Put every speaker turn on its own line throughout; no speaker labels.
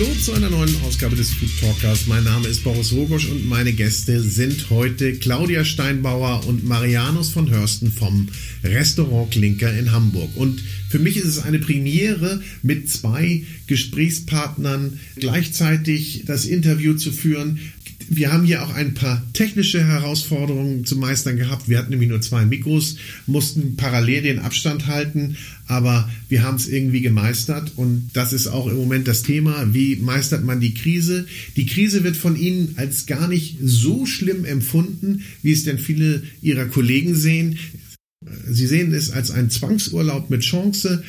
Hallo zu einer neuen Ausgabe des Food Talkers. Mein Name ist Boris Rogosch und meine Gäste sind heute Claudia Steinbauer und Marianus von Hörsten vom Restaurant Klinker in Hamburg. Und für mich ist es eine Premiere, mit zwei Gesprächspartnern gleichzeitig das Interview zu führen. Wir haben hier auch ein paar technische Herausforderungen zu meistern gehabt. Wir hatten nämlich nur zwei Mikros, mussten parallel den Abstand halten, aber wir haben es irgendwie gemeistert und das ist auch im Moment das Thema. Wie meistert man die Krise? Die Krise wird von Ihnen als gar nicht so schlimm empfunden, wie es denn viele Ihrer Kollegen sehen. Sie sehen es als einen Zwangsurlaub mit Chance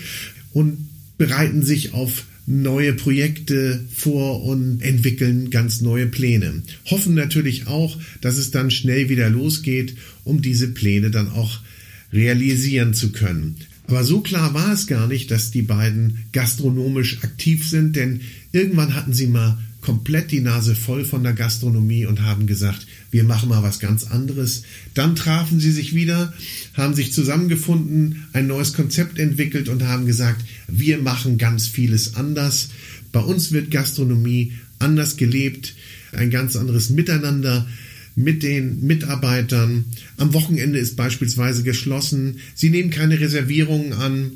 und bereiten sich auf neue Projekte vor und entwickeln ganz neue Pläne. Hoffen natürlich auch, dass es dann schnell wieder losgeht, um diese Pläne dann auch realisieren zu können. Aber so klar war es gar nicht, dass die beiden gastronomisch aktiv sind, denn irgendwann hatten sie mal komplett die Nase voll von der Gastronomie und haben gesagt, wir machen mal was ganz anderes. Dann trafen sie sich wieder, haben sich zusammengefunden, ein neues Konzept entwickelt und haben gesagt, wir machen ganz vieles anders. Bei uns wird Gastronomie anders gelebt, ein ganz anderes Miteinander mit den Mitarbeitern. Am Wochenende ist beispielsweise geschlossen. Sie nehmen keine Reservierungen an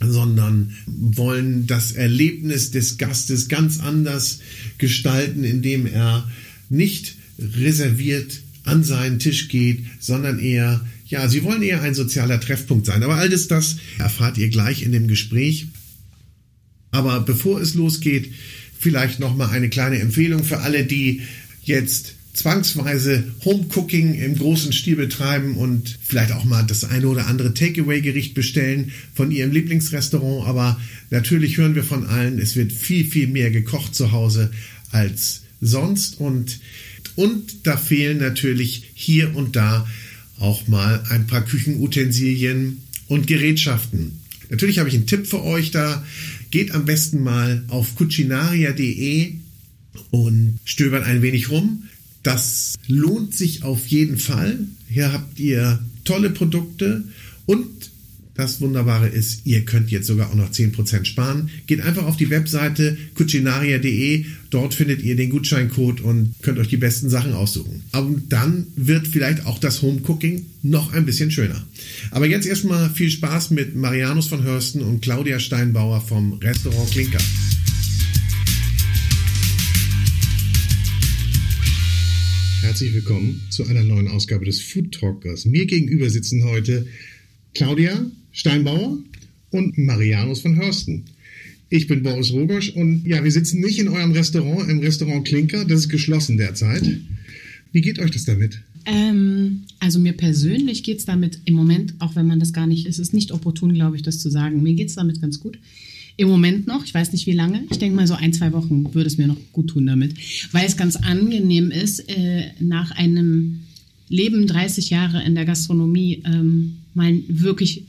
sondern wollen das Erlebnis des Gastes ganz anders gestalten, indem er nicht reserviert an seinen Tisch geht, sondern eher, ja, sie wollen eher ein sozialer Treffpunkt sein. Aber all das, das erfahrt ihr gleich in dem Gespräch. Aber bevor es losgeht, vielleicht nochmal eine kleine Empfehlung für alle, die jetzt zwangsweise Homecooking im großen Stil betreiben und vielleicht auch mal das eine oder andere Takeaway-Gericht bestellen von ihrem Lieblingsrestaurant. Aber natürlich hören wir von allen, es wird viel, viel mehr gekocht zu Hause als sonst. Und, und da fehlen natürlich hier und da auch mal ein paar Küchenutensilien und Gerätschaften. Natürlich habe ich einen Tipp für euch da. Geht am besten mal auf cucinaria.de und stöbert ein wenig rum. Das lohnt sich auf jeden Fall. Hier habt ihr tolle Produkte und das Wunderbare ist, ihr könnt jetzt sogar auch noch 10% sparen. Geht einfach auf die Webseite cucinaria.de. Dort findet ihr den Gutscheincode und könnt euch die besten Sachen aussuchen. Und dann wird vielleicht auch das Homecooking noch ein bisschen schöner. Aber jetzt erstmal viel Spaß mit Marianus von Hörsten und Claudia Steinbauer vom Restaurant Klinker. Herzlich willkommen zu einer neuen Ausgabe des Food Talkers. Mir gegenüber sitzen heute Claudia Steinbauer und Marianus von Hörsten. Ich bin Boris Rogosch und ja, wir sitzen nicht in eurem Restaurant, im Restaurant Klinker, das ist geschlossen derzeit. Wie geht euch das damit?
Ähm, also mir persönlich geht es damit im Moment, auch wenn man das gar nicht, es ist nicht opportun, glaube ich, das zu sagen, mir geht es damit ganz gut. Im Moment noch, ich weiß nicht wie lange, ich denke mal so ein, zwei Wochen würde es mir noch gut tun damit, weil es ganz angenehm ist, äh, nach einem Leben 30 Jahre in der Gastronomie ähm, mal wirklich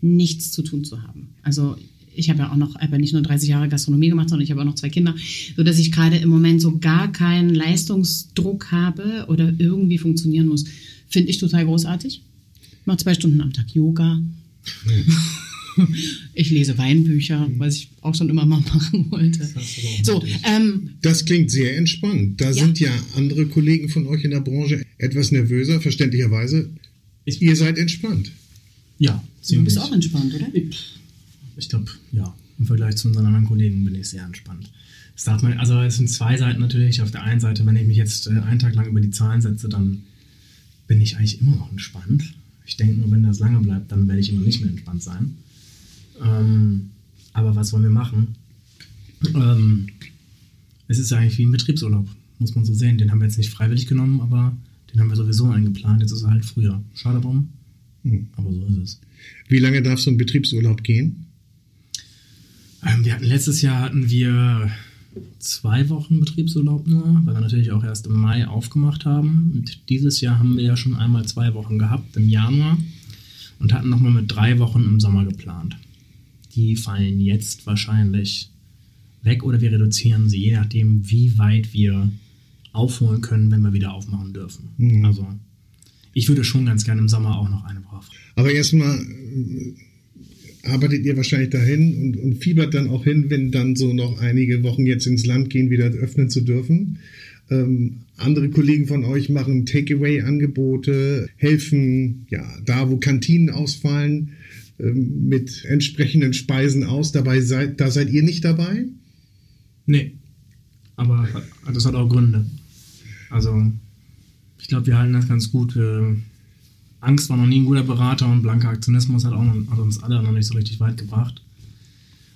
nichts zu tun zu haben. Also ich habe ja auch noch, aber nicht nur 30 Jahre Gastronomie gemacht, sondern ich habe auch noch zwei Kinder, so dass ich gerade im Moment so gar keinen Leistungsdruck habe oder irgendwie funktionieren muss. Finde ich total großartig. Ich mache zwei Stunden am Tag Yoga. Ich lese Weinbücher, was ich auch schon immer mal machen wollte. Das,
so, ähm, das klingt sehr entspannt. Da ja. sind ja andere Kollegen von euch in der Branche etwas nervöser, verständlicherweise. Ich, Ihr seid entspannt.
Ja, ziemlich. Du bist auch entspannt, oder?
Ich glaube, ja. Im Vergleich zu unseren anderen Kollegen bin ich sehr entspannt. Das darf man, also es sind zwei Seiten natürlich. Auf der einen Seite, wenn ich mich jetzt äh, einen Tag lang über die Zahlen setze, dann bin ich eigentlich immer noch entspannt. Ich denke nur, wenn das lange bleibt, dann werde ich immer nicht mehr entspannt sein. Ähm, aber was wollen wir machen? Ähm, es ist ja eigentlich wie ein Betriebsurlaub, muss man so sehen. Den haben wir jetzt nicht freiwillig genommen, aber den haben wir sowieso eingeplant. Jetzt ist er halt früher. Schade drum, hm. aber so ist es.
Wie lange darf so ein Betriebsurlaub gehen?
Ähm, wir hatten letztes Jahr hatten wir zwei Wochen Betriebsurlaub nur, weil wir natürlich auch erst im Mai aufgemacht haben. Und dieses Jahr haben wir ja schon einmal zwei Wochen gehabt im Januar und hatten nochmal mit drei Wochen im Sommer geplant die fallen jetzt wahrscheinlich weg oder wir reduzieren sie, je nachdem, wie weit wir aufholen können, wenn wir wieder aufmachen dürfen. Mhm. Also ich würde schon ganz gerne im Sommer auch noch eine Woche.
Aber erstmal arbeitet ihr wahrscheinlich dahin und, und fiebert dann auch hin, wenn dann so noch einige Wochen jetzt ins Land gehen, wieder öffnen zu dürfen. Ähm, andere Kollegen von euch machen Takeaway-Angebote, helfen ja da, wo Kantinen ausfallen, mit entsprechenden Speisen aus. Dabei seid, da seid ihr nicht dabei?
Nee. Aber das hat auch Gründe. Also, ich glaube, wir halten das ganz gut. Angst war noch nie ein guter Berater und blanker Aktionismus hat, auch noch, hat uns alle noch nicht so richtig weit gebracht.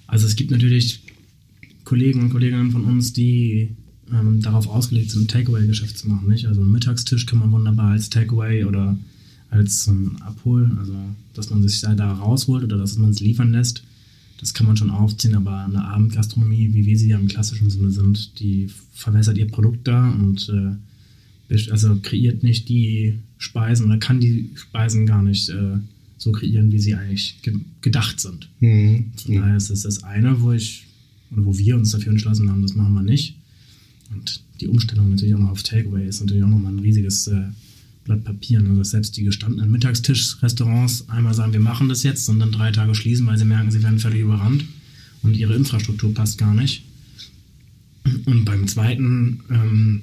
Also, es gibt natürlich Kollegen und Kolleginnen von uns, die ähm, darauf ausgelegt sind, ein Takeaway-Geschäft zu machen. Nicht? Also, einen Mittagstisch kann man wunderbar als Takeaway oder als ähm, Abholen, also dass man sich da, da rausholt oder dass man es liefern lässt das kann man schon aufziehen, aber eine Abendgastronomie, wie wir sie ja im klassischen Sinne sind, die verwässert ihr Produkt da und äh, also kreiert nicht die Speisen oder kann die Speisen gar nicht äh, so kreieren, wie sie eigentlich ge gedacht sind. Mhm. Von daher ist das das eine, wo ich oder wo wir uns dafür entschlossen haben, das machen wir nicht. Und die Umstellung natürlich auch noch auf Takeaway ist natürlich auch nochmal ein riesiges äh, Blatt Papier. Also dass selbst die gestandenen Mittagstisch-Restaurants einmal sagen, wir machen das jetzt und dann drei Tage schließen, weil sie merken, sie werden völlig überrannt und ihre Infrastruktur passt gar nicht. Und beim zweiten, ähm,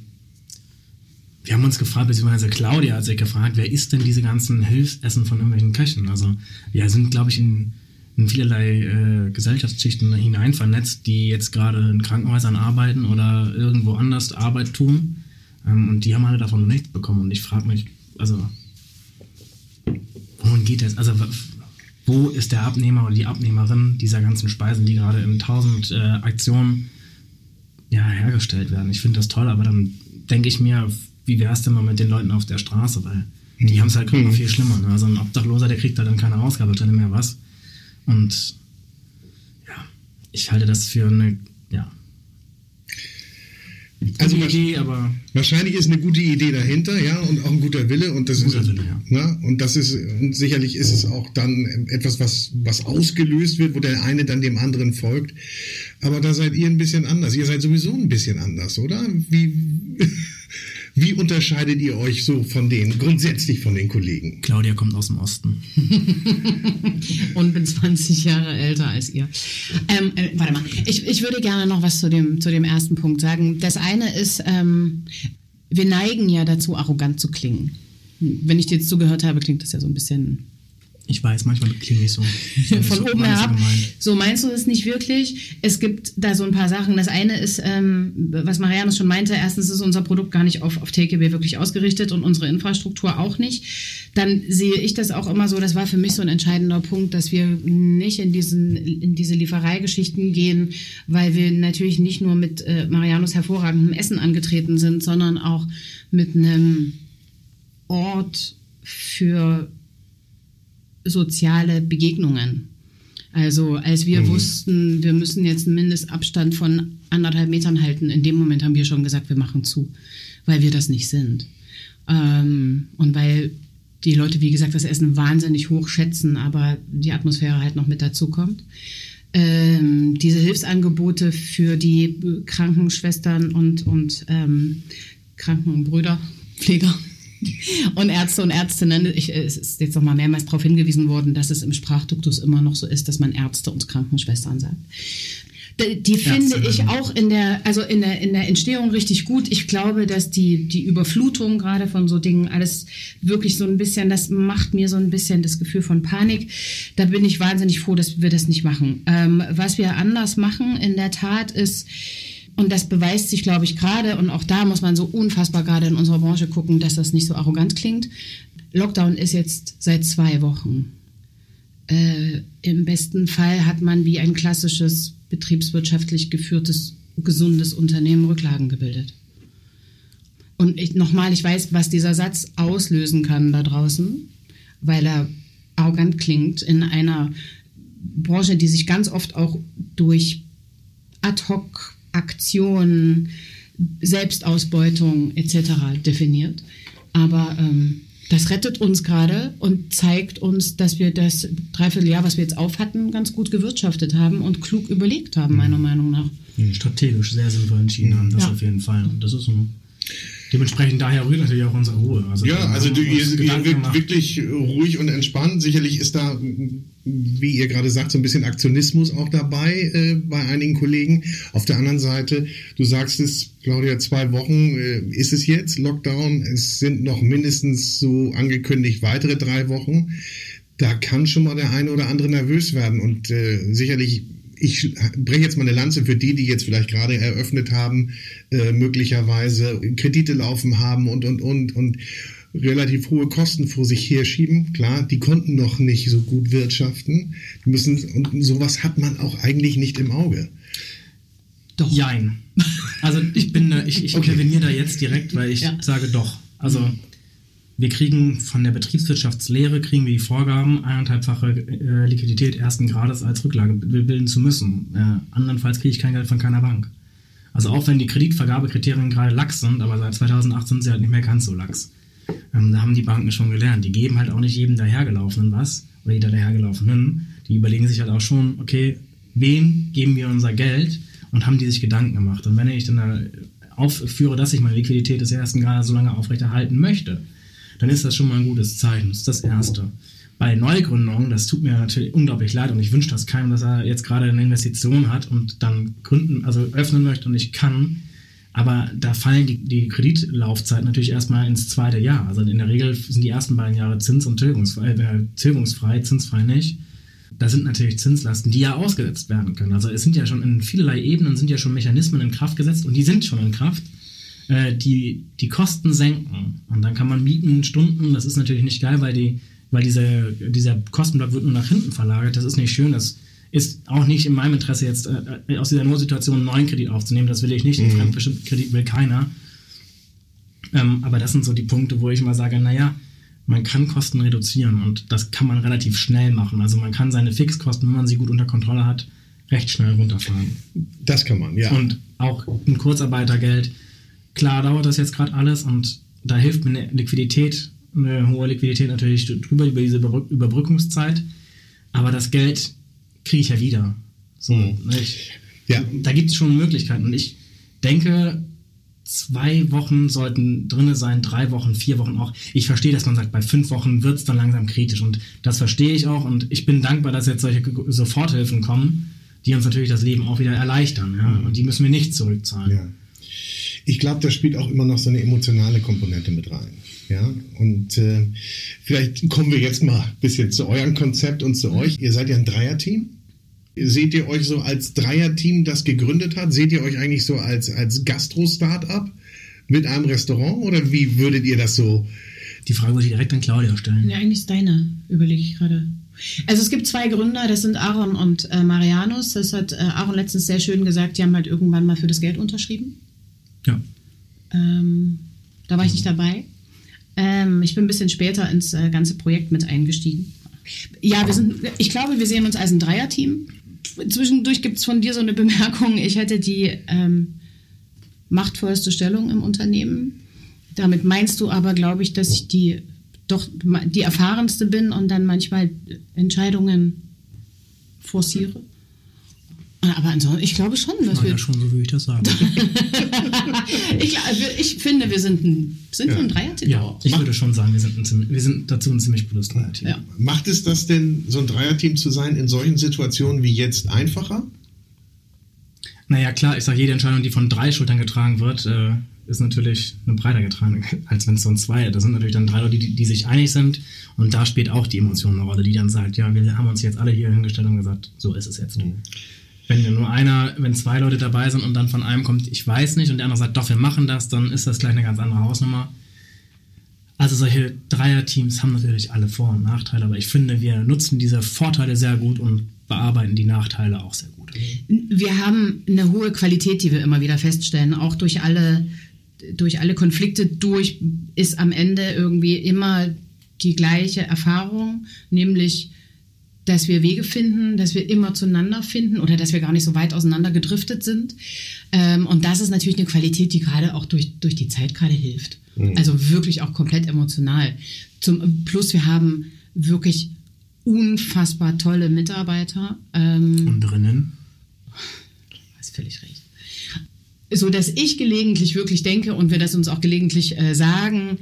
wir haben uns gefragt, beziehungsweise Claudia hat sich gefragt, wer ist denn diese ganzen Hilfsessen von irgendwelchen Köchen? Also wir sind, glaube ich, in, in vielerlei äh, Gesellschaftsschichten hinein vernetzt, die jetzt gerade in Krankenhäusern arbeiten oder irgendwo anders Arbeit tun und die haben alle davon nichts bekommen. Und ich frage mich, also, wohin geht das? Also, wo ist der Abnehmer oder die Abnehmerin dieser ganzen Speisen, die gerade in tausend äh, Aktionen ja, hergestellt werden? Ich finde das toll, aber dann denke ich mir, wie wäre es denn mal mit den Leuten auf der Straße? Weil die mhm. haben es halt gerade noch viel schlimmer. Ne? Also ein Obdachloser, der kriegt da dann keine Ausgabestelle mehr was. Und ja, ich halte das für eine
also Idee, aber wahrscheinlich ist eine gute Idee dahinter, ja, und auch ein guter Wille und das ist Wille, ja. ne, und das ist und sicherlich ist es auch dann etwas, was was ausgelöst wird, wo der eine dann dem anderen folgt. Aber da seid ihr ein bisschen anders. Ihr seid sowieso ein bisschen anders, oder? Wie wie unterscheidet ihr euch so von den, grundsätzlich von den Kollegen?
Claudia kommt aus dem Osten.
Und bin 20 Jahre älter als ihr. Ähm, äh, warte mal, ich, ich würde gerne noch was zu dem, zu dem ersten Punkt sagen. Das eine ist, ähm, wir neigen ja dazu, arrogant zu klingen. Wenn ich dir jetzt zugehört habe, klingt das ja so ein bisschen
ich weiß, manchmal klinge ich so.
Von oben herab. So, meinst du es nicht wirklich? Es gibt da so ein paar Sachen. Das eine ist, ähm, was Marianne schon meinte, erstens ist unser Produkt gar nicht auf, auf Takeaway wirklich ausgerichtet und unsere Infrastruktur auch nicht. Dann sehe ich das auch immer so, das war für mich so ein entscheidender Punkt, dass wir nicht in, diesen, in diese Liefereigeschichten gehen, weil wir natürlich nicht nur mit äh, Marianus hervorragendem Essen angetreten sind, sondern auch mit einem Ort für soziale Begegnungen. Also als wir mhm. wussten, wir müssen jetzt einen Mindestabstand von anderthalb Metern halten, in dem Moment haben wir schon gesagt, wir machen zu, weil wir das nicht sind. Ähm, und weil die Leute, wie gesagt, das Essen wahnsinnig hoch schätzen, aber die Atmosphäre halt noch mit dazu kommt. Ähm, diese Hilfsangebote für die Krankenschwestern und, und ähm, Krankenbrüder, Pfleger, und Ärzte und Ärztinnen, ich, es ist jetzt noch mal mehrmals darauf hingewiesen worden, dass es im Sprachduktus immer noch so ist, dass man Ärzte und Krankenschwestern sagt. Die, die finde ich auch in der, also in der, in der Entstehung richtig gut. Ich glaube, dass die, die Überflutung gerade von so Dingen alles wirklich so ein bisschen, das macht mir so ein bisschen das Gefühl von Panik. Da bin ich wahnsinnig froh, dass wir das nicht machen. Ähm, was wir anders machen, in der Tat, ist, und das beweist sich, glaube ich, gerade, und auch da muss man so unfassbar gerade in unserer Branche gucken, dass das nicht so arrogant klingt. Lockdown ist jetzt seit zwei Wochen. Äh, Im besten Fall hat man wie ein klassisches betriebswirtschaftlich geführtes, gesundes Unternehmen Rücklagen gebildet. Und ich, nochmal, ich weiß, was dieser Satz auslösen kann da draußen, weil er arrogant klingt in einer Branche, die sich ganz oft auch durch Ad-hoc Aktion, Selbstausbeutung etc. definiert. Aber ähm, das rettet uns gerade und zeigt uns, dass wir das Dreivierteljahr, was wir jetzt auf hatten, ganz gut gewirtschaftet haben und klug überlegt haben, meiner mhm. Meinung nach.
Strategisch sehr sinnvoll entschieden haben, das ja. auf jeden Fall. Und das ist ein Dementsprechend daher rührt natürlich auch unsere Ruhe.
Also ja, also du, ihr, ihr wirkt wirklich ruhig und entspannt. Sicherlich ist da, wie ihr gerade sagt, so ein bisschen Aktionismus auch dabei äh, bei einigen Kollegen. Auf der anderen Seite, du sagst es, Claudia, zwei Wochen äh, ist es jetzt, Lockdown. Es sind noch mindestens so angekündigt weitere drei Wochen. Da kann schon mal der eine oder andere nervös werden und äh, sicherlich ich breche jetzt mal eine Lanze für die, die jetzt vielleicht gerade eröffnet haben, äh, möglicherweise Kredite laufen haben und, und, und, und relativ hohe Kosten vor sich herschieben. Klar, die konnten noch nicht so gut wirtschaften. Die müssen, und sowas hat man auch eigentlich nicht im Auge.
Doch. Jein. Also ich bin, ich, ich okay. interveniere da jetzt direkt, weil ich ja. sage doch. Also wir kriegen von der Betriebswirtschaftslehre, kriegen wir die Vorgaben, eineinhalbfache äh, Liquidität ersten Grades als Rücklage bilden zu müssen. Äh, andernfalls kriege ich kein Geld von keiner Bank. Also auch wenn die Kreditvergabekriterien gerade lax sind, aber seit 2008 sind sie halt nicht mehr ganz so lax. Ähm, da haben die Banken schon gelernt. Die geben halt auch nicht jedem dahergelaufenen was oder jeder dahergelaufenen. Die überlegen sich halt auch schon, okay, wem geben wir unser Geld und haben die sich Gedanken gemacht. Und wenn ich dann da aufführe, dass ich meine Liquidität des ersten Grades so lange aufrechterhalten möchte, dann ist das schon mal ein gutes Zeichen. Das ist das Erste. Bei Neugründungen, das tut mir natürlich unglaublich leid und ich wünsche das keinem, dass er jetzt gerade eine Investition hat und dann gründen, also öffnen möchte und ich kann. Aber da fallen die, die Kreditlaufzeit natürlich erstmal ins zweite Jahr. Also in der Regel sind die ersten beiden Jahre Zins- und tilgungsfrei, äh, tilgungsfrei, zinsfrei nicht. Da sind natürlich Zinslasten, die ja ausgesetzt werden können. Also es sind ja schon in vielerlei Ebenen sind ja schon Mechanismen in Kraft gesetzt und die sind schon in Kraft äh, die, die Kosten senken. Und dann kann man mieten, Stunden, das ist natürlich nicht geil, weil, die, weil diese, dieser Kostenblock wird nur nach hinten verlagert. Das ist nicht schön, das ist auch nicht in meinem Interesse, jetzt äh, aus dieser Notsituation einen neuen Kredit aufzunehmen. Das will ich nicht. Mhm. Den Fremdkredit will keiner. Ähm, aber das sind so die Punkte, wo ich mal sage, naja, man kann Kosten reduzieren und das kann man relativ schnell machen. Also man kann seine Fixkosten, wenn man sie gut unter Kontrolle hat, recht schnell runterfahren.
Das kann man, ja.
Und auch ein Kurzarbeitergeld Klar dauert das jetzt gerade alles und da hilft mir eine Liquidität, eine hohe Liquidität natürlich drüber über diese Überbrückungszeit. Aber das Geld kriege ich ja wieder. So, mhm. ich, ja. Da gibt es schon Möglichkeiten. Und ich denke, zwei Wochen sollten drinne sein, drei Wochen, vier Wochen auch. Ich verstehe, dass man sagt, bei fünf Wochen wird es dann langsam kritisch. Und das verstehe ich auch. Und ich bin dankbar, dass jetzt solche Soforthilfen kommen, die uns natürlich das Leben auch wieder erleichtern. Ja? Mhm. Und die müssen wir nicht zurückzahlen. Ja
ich glaube, da spielt auch immer noch so eine emotionale Komponente mit rein. Ja, und äh, vielleicht kommen wir jetzt mal ein bisschen zu eurem Konzept und zu euch. Ihr seid ja ein Dreierteam. Seht ihr euch so als Dreierteam, das gegründet hat? Seht ihr euch eigentlich so als, als Gastro-Startup mit einem Restaurant oder wie würdet ihr das so?
Die Frage würde ich direkt an Claudia stellen.
Ja, eigentlich ist deine, überlege ich gerade. Also es gibt zwei Gründer, das sind Aaron und äh, Marianus. Das hat äh, Aaron letztens sehr schön gesagt, die haben halt irgendwann mal für das Geld unterschrieben.
Ja.
Ähm, da war ich nicht dabei. Ähm, ich bin ein bisschen später ins äh, ganze Projekt mit eingestiegen. Ja, wir sind, ich glaube, wir sehen uns als ein Dreierteam. Zwischendurch gibt es von dir so eine Bemerkung, ich hätte die ähm, machtvollste Stellung im Unternehmen. Damit meinst du aber, glaube ich, dass ich die doch die erfahrenste bin und dann manchmal Entscheidungen forciere. Aber ansonsten, ich glaube schon,
dass wir. Ja, schon, so würde ich das sagen.
ich, ich, finde, wir sind ein, sind ja. ein Dreierteam.
Ja, ich würde schon sagen, wir sind, ein, wir sind dazu ein ziemlich gutes Dreierteam. Ja.
Macht es das denn, so ein Dreierteam zu sein, in solchen Situationen wie jetzt einfacher?
Naja, klar, ich sage, jede Entscheidung, die von drei Schultern getragen wird, äh, ist natürlich eine breiter getragen, als wenn es so ein zwei. Das sind natürlich dann drei Leute, die, die sich einig sind. Und da spielt auch die Emotion eine Rolle, die dann sagt, ja, wir haben uns jetzt alle hier hingestellt und gesagt, so ist es jetzt. Mhm wenn nur einer, wenn zwei Leute dabei sind und dann von einem kommt, ich weiß nicht, und der andere sagt, doch, wir machen das, dann ist das gleich eine ganz andere Hausnummer. Also solche Dreierteams haben natürlich alle Vor- und Nachteile, aber ich finde, wir nutzen diese Vorteile sehr gut und bearbeiten die Nachteile auch sehr gut.
Wir haben eine hohe Qualität, die wir immer wieder feststellen, auch durch alle, durch alle Konflikte durch ist am Ende irgendwie immer die gleiche Erfahrung, nämlich dass wir Wege finden, dass wir immer zueinander finden oder dass wir gar nicht so weit auseinander gedriftet sind. Ähm, und das ist natürlich eine Qualität, die gerade auch durch, durch die Zeit gerade hilft. Mhm. Also wirklich auch komplett emotional. Zum, plus wir haben wirklich unfassbar tolle Mitarbeiter.
Ähm, und drinnen?
Hast völlig recht. so dass ich gelegentlich wirklich denke und wir das uns auch gelegentlich äh, sagen,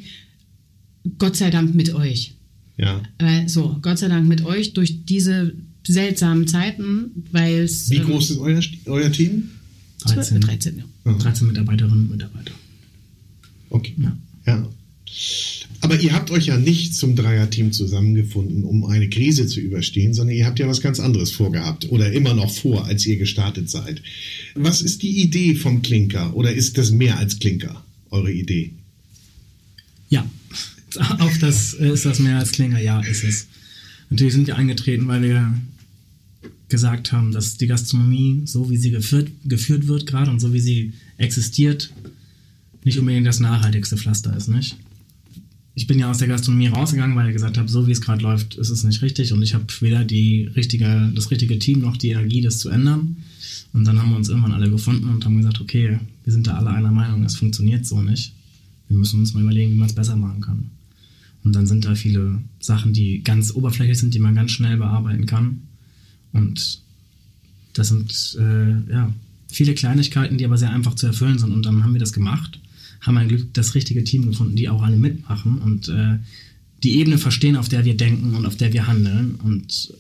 Gott sei Dank mit euch.
Ja.
Äh, so, Gott sei Dank mit euch durch diese seltsamen Zeiten, weil es.
Wie groß ist euer, euer Team?
13,
13, ja.
13 Mitarbeiterinnen und Mitarbeiter.
Okay.
Ja.
Ja. Aber ihr habt euch ja nicht zum Dreierteam zusammengefunden, um eine Krise zu überstehen, sondern ihr habt ja was ganz anderes vorgehabt oder immer noch vor, als ihr gestartet seid. Was ist die Idee vom Klinker oder ist das mehr als Klinker, eure Idee?
Ja, auch das äh, ist das mehr als Klinger, ja, ist es. Natürlich sind wir eingetreten, weil wir gesagt haben, dass die Gastronomie, so wie sie geführt, geführt wird gerade und so wie sie existiert, nicht unbedingt das nachhaltigste Pflaster ist, nicht? Ich bin ja aus der Gastronomie rausgegangen, weil ich gesagt habe, so wie es gerade läuft, ist es nicht richtig und ich habe weder die richtige, das richtige Team noch die Energie, das zu ändern. Und dann haben wir uns irgendwann alle gefunden und haben gesagt, okay, wir sind da alle einer Meinung, es funktioniert so nicht. Wir müssen uns mal überlegen, wie man es besser machen kann. Und dann sind da viele Sachen, die ganz oberflächlich sind, die man ganz schnell bearbeiten kann. Und das sind äh, ja, viele Kleinigkeiten, die aber sehr einfach zu erfüllen sind. Und dann haben wir das gemacht, haben ein Glück das richtige Team gefunden, die auch alle mitmachen und äh, die Ebene verstehen, auf der wir denken und auf der wir handeln. Und,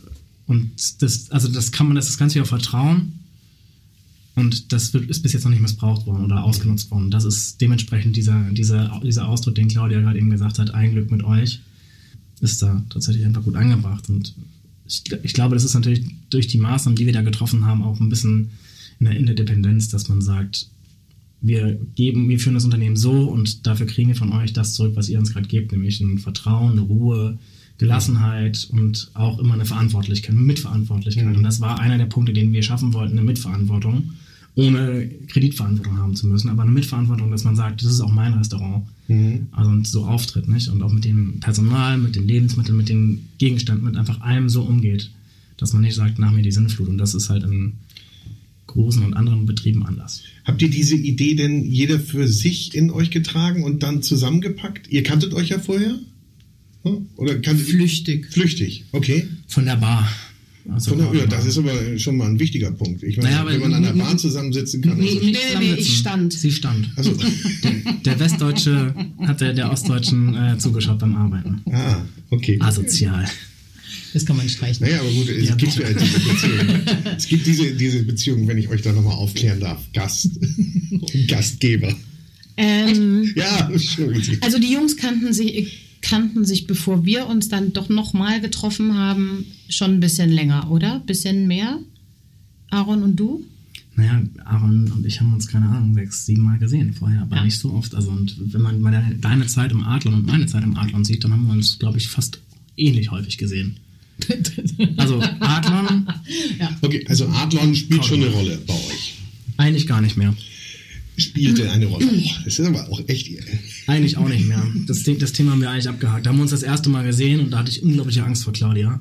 und das, also das kann man, das ist ganz viel auf Vertrauen. Und das wird, ist bis jetzt noch nicht missbraucht worden oder ausgenutzt worden. Das ist dementsprechend dieser, dieser, dieser Ausdruck, den Claudia gerade eben gesagt hat, ein Glück mit euch, ist da tatsächlich einfach gut angebracht. Und ich, ich glaube, das ist natürlich durch die Maßnahmen, die wir da getroffen haben, auch ein bisschen in der Interdependenz, dass man sagt, wir geben, wir führen das Unternehmen so und dafür kriegen wir von euch das zurück, was ihr uns gerade gebt, nämlich ein Vertrauen, eine Ruhe, Gelassenheit und auch immer eine Verantwortlichkeit, eine Mitverantwortlichkeit.
Mhm.
Und das war einer der Punkte, den wir schaffen wollten, eine Mitverantwortung, ohne Kreditverantwortung haben zu müssen, aber eine Mitverantwortung, dass man sagt, das ist auch mein Restaurant.
Mhm.
Also und so auftritt, nicht? Und auch mit dem Personal, mit den Lebensmitteln, mit den Gegenständen, mit einfach allem so umgeht, dass man nicht sagt, nach mir die Sinnflut. Und das ist halt in großen und anderen Betrieben anders.
Habt ihr diese Idee denn jeder für sich in euch getragen und dann zusammengepackt? Ihr kanntet euch ja vorher? Hm? Oder kanntet
Flüchtig.
Flüchtig, okay.
Von der Bar. Also
der, ja, das ist aber schon mal ein wichtiger Punkt. Ich meine,
Naja,
wenn man an der Bahn zusammensitzen kann.
Nee,
Nee, nee, ich stand.
Sie stand.
also,
Der Westdeutsche hat der, der Ostdeutschen äh, zugeschaut beim Arbeiten.
ah, okay.
Asozial.
Das kann man streichen.
Naja, aber gut, es
Ja,
gibt ja diese Beziehung. es gibt diese, diese Beziehung, wenn ich euch da nochmal aufklären darf. Gast und Gastgeber.
Ähm,
Ja, Entschuldigung.
also die Jungs kannten sich, kannten sich, bevor wir uns dann doch nochmal getroffen haben, schon ein bisschen länger, oder? Bisschen mehr? Aaron und du?
Naja, Aaron und ich haben uns, keine Ahnung, sechs, sieben Mal gesehen vorher, aber
Ja.
nicht so oft. Also, und wenn man mal deine, deine Zeit im Adlon und meine Zeit im Adlon sieht, dann haben wir uns, glaube ich, fast ähnlich häufig gesehen. Also, Adlon
ja.
Okay, also Adlon spielt schon eine Rolle bei euch.
eigentlich gar nicht mehr.
Spielte eine Rolle. Boah, das ist aber auch echt.
Eigentlich auch nicht mehr. Das, das Thema haben wir eigentlich abgehakt. Da haben wir uns das erste Mal gesehen und da hatte ich unglaubliche Angst vor Claudia,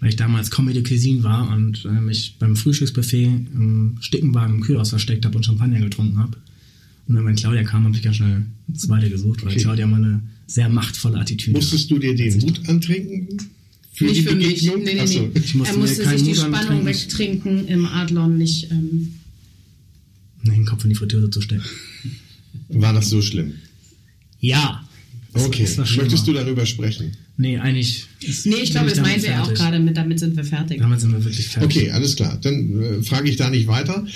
weil ich damals Comedy Cuisine war und äh, mich beim Frühstücksbuffet im Stickenwagen im Kühlhaus versteckt habe und Champagner getrunken habe. Und dann, wenn Claudia kam, habe ich ganz schnell eine zweite gesucht, weil
Okay.
Claudia mal eine sehr machtvolle Attitüde
Musstest du dir den Mut antrinken? Für
Nicht
die
für mich.
Begegnung?
Nee, nee,
so.
nee.
Ich musste
er musste sich die
Mut
Spannung
antrinken.
wegtrinken im Adlon, nicht. Ähm,
Nee, den Kopf in die Fritteuse zu stecken.
War das so schlimm?
Ja.
Okay. Möchtest du darüber sprechen?
Nee, eigentlich.
nee, ich glaube, das meinte er auch gerade mit, damit sind wir fertig.
Damit sind wir wirklich fertig.
Okay, alles klar. Dann äh, frage ich da nicht weiter.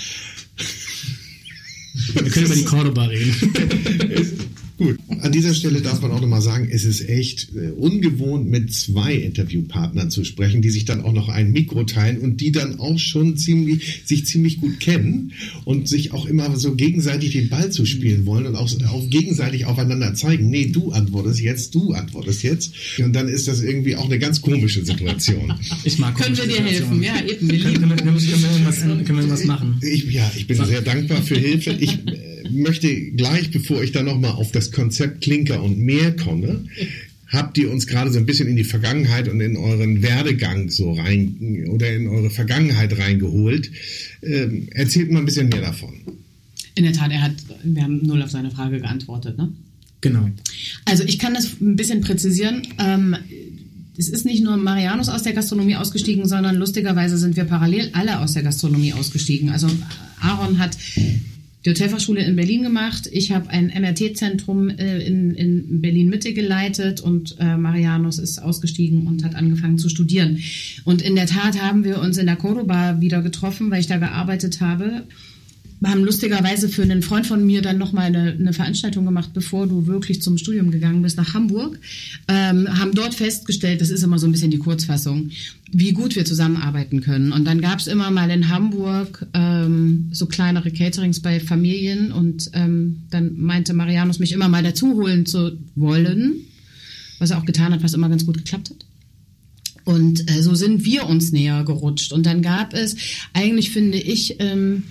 Wir können über die Cordoba reden.
Gut, an dieser Stelle darf man auch nochmal sagen, es ist echt äh, ungewohnt, mit zwei Interviewpartnern zu sprechen, die sich dann auch noch ein Mikro teilen und die dann auch schon ziemlich, sich ziemlich gut kennen und sich auch immer so gegenseitig den Ball zu spielen wollen und auch, auch gegenseitig aufeinander zeigen. Nee, du antwortest jetzt, du antwortest jetzt. Und dann ist das irgendwie auch eine ganz komische Situation.
Ich mag
Können wir dir helfen? Ja, eben. Wir
Können,
lieben
können, wir- können, wir- können, wir irgendwas, können wir irgendwas machen?
Ich, ja, ich bin sehr dankbar für Hilfe. Ich äh, möchte gleich, bevor ich dann nochmal auf das Konzept Klinker und mehr komme, habt ihr uns gerade so ein bisschen in die Vergangenheit und in euren Werdegang so rein oder in eure Vergangenheit reingeholt. Ähm, erzählt mal ein bisschen mehr davon.
In der Tat, er hat, wir haben null auf seine Frage geantwortet, ne?
Genau.
Also ich kann das ein bisschen präzisieren. Ähm, es ist nicht nur Marianus aus der Gastronomie ausgestiegen, sondern lustigerweise sind wir parallel alle aus der Gastronomie ausgestiegen. Also Aaron hat die Hotelfachschule in Berlin gemacht. Ich habe ein MRT-Zentrum äh, in, in Berlin-Mitte geleitet und äh, Marianus ist ausgestiegen und hat angefangen zu studieren. Und in der Tat haben wir uns in der Cordoba wieder getroffen, weil ich da gearbeitet habe haben lustigerweise für einen Freund von mir dann nochmal eine, eine Veranstaltung gemacht, bevor du wirklich zum Studium gegangen bist, nach Hamburg. Ähm, haben dort festgestellt, das ist immer so ein bisschen die Kurzfassung, wie gut wir zusammenarbeiten können. Und dann gab es immer mal in Hamburg ähm, so kleinere Caterings bei Familien und ähm, dann meinte Marianus mich immer mal dazu holen zu wollen, was er auch getan hat, was immer ganz gut geklappt hat. Und äh, so sind wir uns näher gerutscht. Und dann gab es, eigentlich finde ich, ähm,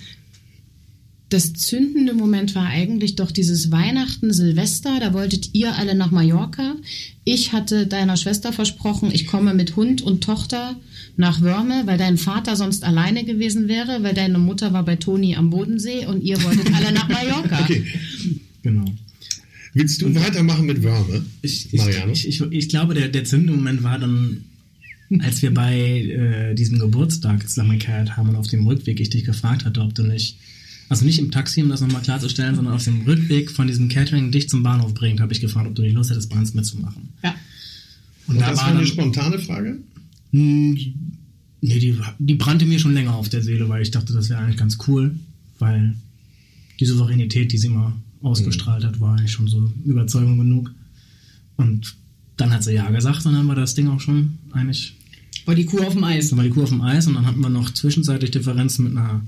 das zündende Moment war eigentlich doch dieses Weihnachten, Silvester. Da wolltet ihr alle nach Mallorca. Ich hatte deiner Schwester versprochen, ich komme mit Hund und Tochter nach Wörme, weil dein Vater sonst alleine gewesen wäre, weil deine Mutter war bei Toni am Bodensee und ihr wolltet alle nach Mallorca. Okay.
Genau.
Willst du weitermachen mit Wörme,
ich, Mariano? Ich, ich, ich, glaube, der, der zündende Moment war dann, als wir bei äh, diesem Geburtstag zusammengekehrt haben und auf dem Rückweg ich dich gefragt hatte, ob du nicht also nicht im Taxi, um das nochmal klarzustellen, sondern auf dem Rückweg von diesem Catering dich zum Bahnhof bringt, habe ich gefragt, ob du nicht Lust hättest, bei uns mitzumachen.
Ja.
Und, Und da das war, eine spontane Frage?
Hm, nee, die, die brannte mir schon länger auf der Seele, weil ich dachte, das wäre eigentlich ganz cool, weil die Souveränität, die sie immer ausgestrahlt hat, war eigentlich schon so Überzeugung genug. Und dann hat sie ja gesagt und dann war das Ding auch schon eigentlich.
War die Kuh auf dem Eis.
Dann war die Kuh auf dem Eis und dann hatten wir noch zwischenzeitlich Differenzen mit einer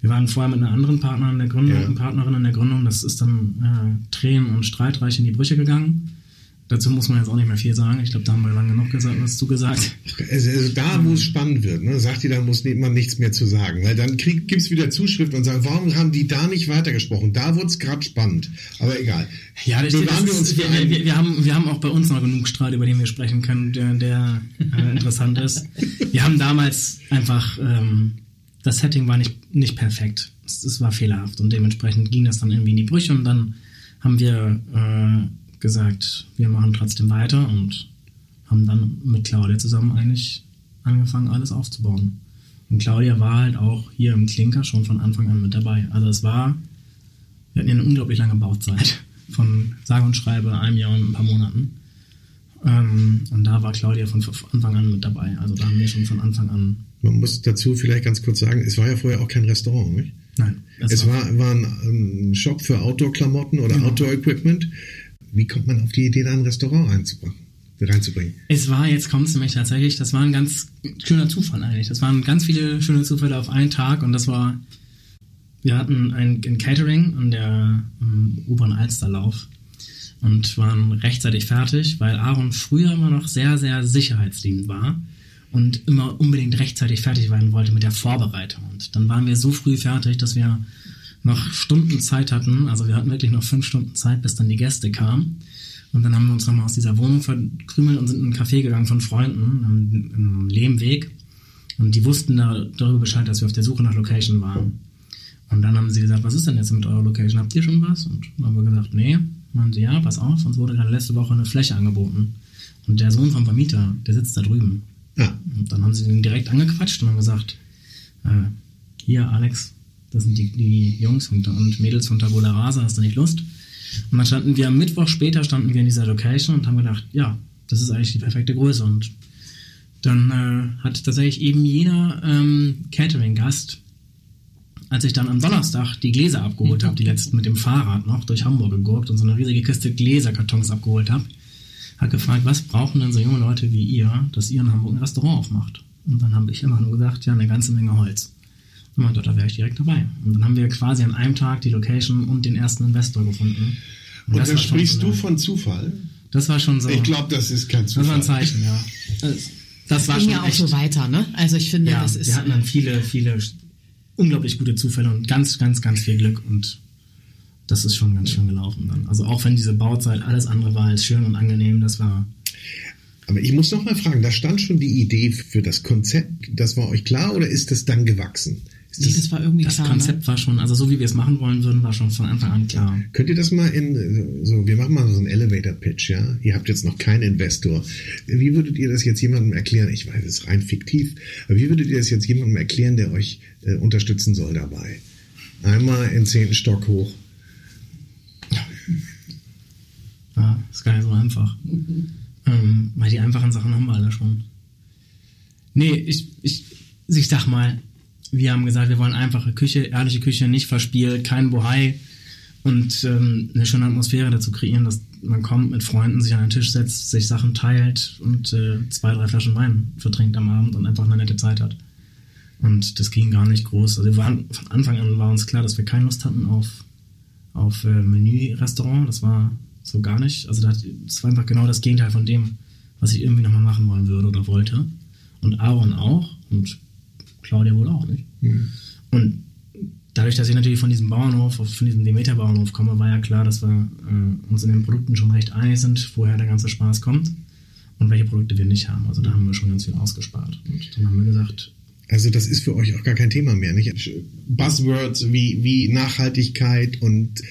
wir waren vorher mit einer anderen Partnerin in der Gründung, ja. Partnerin in der Gründung, das ist dann äh, Tränen und streitreich in die Brüche gegangen. Dazu muss man jetzt auch nicht mehr viel sagen. Ich glaube, da haben wir lange genug gesagt, was zugesagt.
Also, also da, wo es spannend wird, ne, sagt ihr, da muss man nichts mehr zu sagen. Weil dann gibt es wieder Zuschriften und sagen, warum haben die da nicht weitergesprochen? Da wurde es gerade spannend. Aber egal.
Ja, das, das wir, uns wir, wir, wir, haben, wir haben auch bei uns noch genug Streit, über den wir sprechen können, der, der äh, interessant ist. Wir haben damals einfach ähm, das Setting war nicht, nicht perfekt. Es, es, war fehlerhaft und dementsprechend ging das dann irgendwie in die Brüche und dann haben wir äh, gesagt, wir machen trotzdem weiter und haben dann mit Claudia zusammen eigentlich angefangen, alles aufzubauen. Und Claudia war halt auch hier im Klinker schon von Anfang an mit dabei. Also es war, wir hatten ja eine unglaublich lange Bauzeit von sage und schreibe einem Jahr und ein paar Monaten. Ähm, und da war Claudia von Anfang an mit dabei. Also da haben wir schon von Anfang an
man muss dazu vielleicht ganz kurz sagen, es war ja vorher auch kein Restaurant, nicht?
Nein.
Es war, war ein, Shop für Outdoor-Klamotten oder genau. Outdoor-Equipment. Wie kommt man auf die Idee, da ein Restaurant reinzubringen?
Es war, jetzt kommt es nämlich tatsächlich, das war ein ganz schöner Zufall eigentlich. Das waren ganz viele schöne Zufälle auf einen Tag und das war, wir hatten ein, ein Catering an der um, oberen Alsterlauf und waren rechtzeitig fertig, weil Aaron früher immer noch sehr, sehr sicherheitsliebend war und immer unbedingt rechtzeitig fertig werden wollte mit der Vorbereitung. Und dann waren wir so früh fertig, dass wir noch Stunden Zeit hatten. Also wir hatten wirklich noch fünf Stunden Zeit, bis dann die Gäste kamen. Und dann haben wir uns nochmal aus dieser Wohnung verkrümelt und sind in einen Café gegangen von Freunden im, Lehmweg. Und die wussten da, darüber Bescheid, dass wir auf der Suche nach Location waren. Und dann haben sie gesagt, was ist denn jetzt mit eurer Location? Habt ihr schon was? Und dann haben wir gesagt, nee. Meinen sie, ja, pass auf, uns wurde gerade letzte Woche eine Fläche angeboten. Und der Sohn vom Vermieter, der sitzt da drüben. Ja. Und dann haben sie ihn direkt angequatscht und haben gesagt, äh, hier Alex, das sind die, die Jungs und, und, Mädels von Tabula Rasa, hast du nicht Lust? Und dann standen wir am Mittwoch später, standen wir in dieser Location und haben gedacht, ja, das ist eigentlich die perfekte Größe. Und dann äh, hat tatsächlich eben jeder ähm, Catering-Gast, als ich dann am Donnerstag die Gläser abgeholt habe, die letzten mit dem Fahrrad noch durch Hamburg gegurkt und so eine riesige Kiste Gläserkartons abgeholt habe, hat gefragt, was brauchen denn so junge Leute wie ihr, dass ihr in Hamburg ein Restaurant aufmacht? Und dann habe ich immer nur gesagt, ja, eine ganze Menge Holz. Und meinte, da wäre ich direkt dabei. Und dann haben wir quasi an einem Tag die Location und den ersten Investor gefunden.
Und, und dann sprichst du von Zufall?
Das war schon so.
Ich glaube, das ist kein Zufall.
Das war ein Zeichen, ja.
Das, das war ging ja auch so weiter, ne? Also ich finde,
ja,
das ist.
Wir hatten dann viele, viele unglaublich gute Zufälle und ganz, ganz, ganz viel Glück und das ist schon ganz schön gelaufen dann. Also auch wenn diese Bauzeit alles andere war als schön und angenehm, das war.
Aber ich muss noch mal fragen, da stand schon die Idee für das Konzept, das war euch klar oder ist das dann gewachsen?
Nee, das, war irgendwie
das
klar.
Das Konzept ne? war schon, also so wie wir es machen wollen würden, war schon von Anfang an klar.
Könnt ihr das mal in, so, wir machen mal so einen Elevator-Pitch, ja? Ihr habt jetzt noch keinen Investor. Wie würdet ihr das jetzt jemandem erklären? Ich weiß, es ist rein fiktiv, aber wie würdet ihr das jetzt jemandem erklären, der euch äh, unterstützen soll dabei? Einmal in den zehnten Stock hoch.
Ja, ist gar nicht so einfach. Ähm, weil die einfachen Sachen haben wir alle schon. Nee, ich, ich, ich sag mal, wir haben gesagt, wir wollen einfache Küche, ehrliche Küche, nicht verspielt, kein Bohai und ähm, eine schöne Atmosphäre dazu kreieren, dass man kommt mit Freunden, sich an den Tisch setzt, sich Sachen teilt und äh, zwei, drei Flaschen Wein vertrinkt am Abend und einfach eine nette Zeit hat. Und das ging gar nicht groß. Also wir waren, von Anfang an war uns klar, dass wir keine Lust hatten auf, auf äh, Menü-Restaurant. Das war so gar nicht. Also das, das war einfach genau das Gegenteil von dem, was ich irgendwie nochmal machen wollen würde oder wollte. Und Aaron auch und Claudia wohl auch nicht. Mhm. Und dadurch, dass ich natürlich von diesem Bauernhof, von diesem Demeter-Bauernhof komme, war ja klar, dass wir äh, uns in den Produkten schon recht einig sind, woher der ganze Spaß kommt und welche Produkte wir nicht haben. Also da haben wir schon ganz viel ausgespart. Und dann haben wir gesagt,
also das ist für euch auch gar kein Thema mehr, nicht? Buzzwords wie, wie Nachhaltigkeit und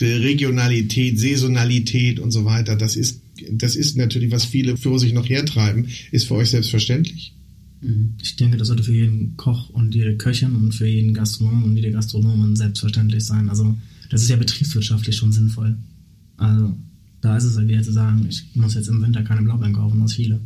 Regionalität, Saisonalität und so weiter, das ist, das ist natürlich, was viele für sich noch hertreiben, ist für euch selbstverständlich.
Mhm. Ich denke, das sollte für jeden Koch und jede Köchin und für jeden Gastronom und jede Gastronomin selbstverständlich sein. Also das ist ja betriebswirtschaftlich schon sinnvoll. Also da ist es halt wieder zu sagen, ich muss jetzt im Winter keine Blaubeeren kaufen aus Chile.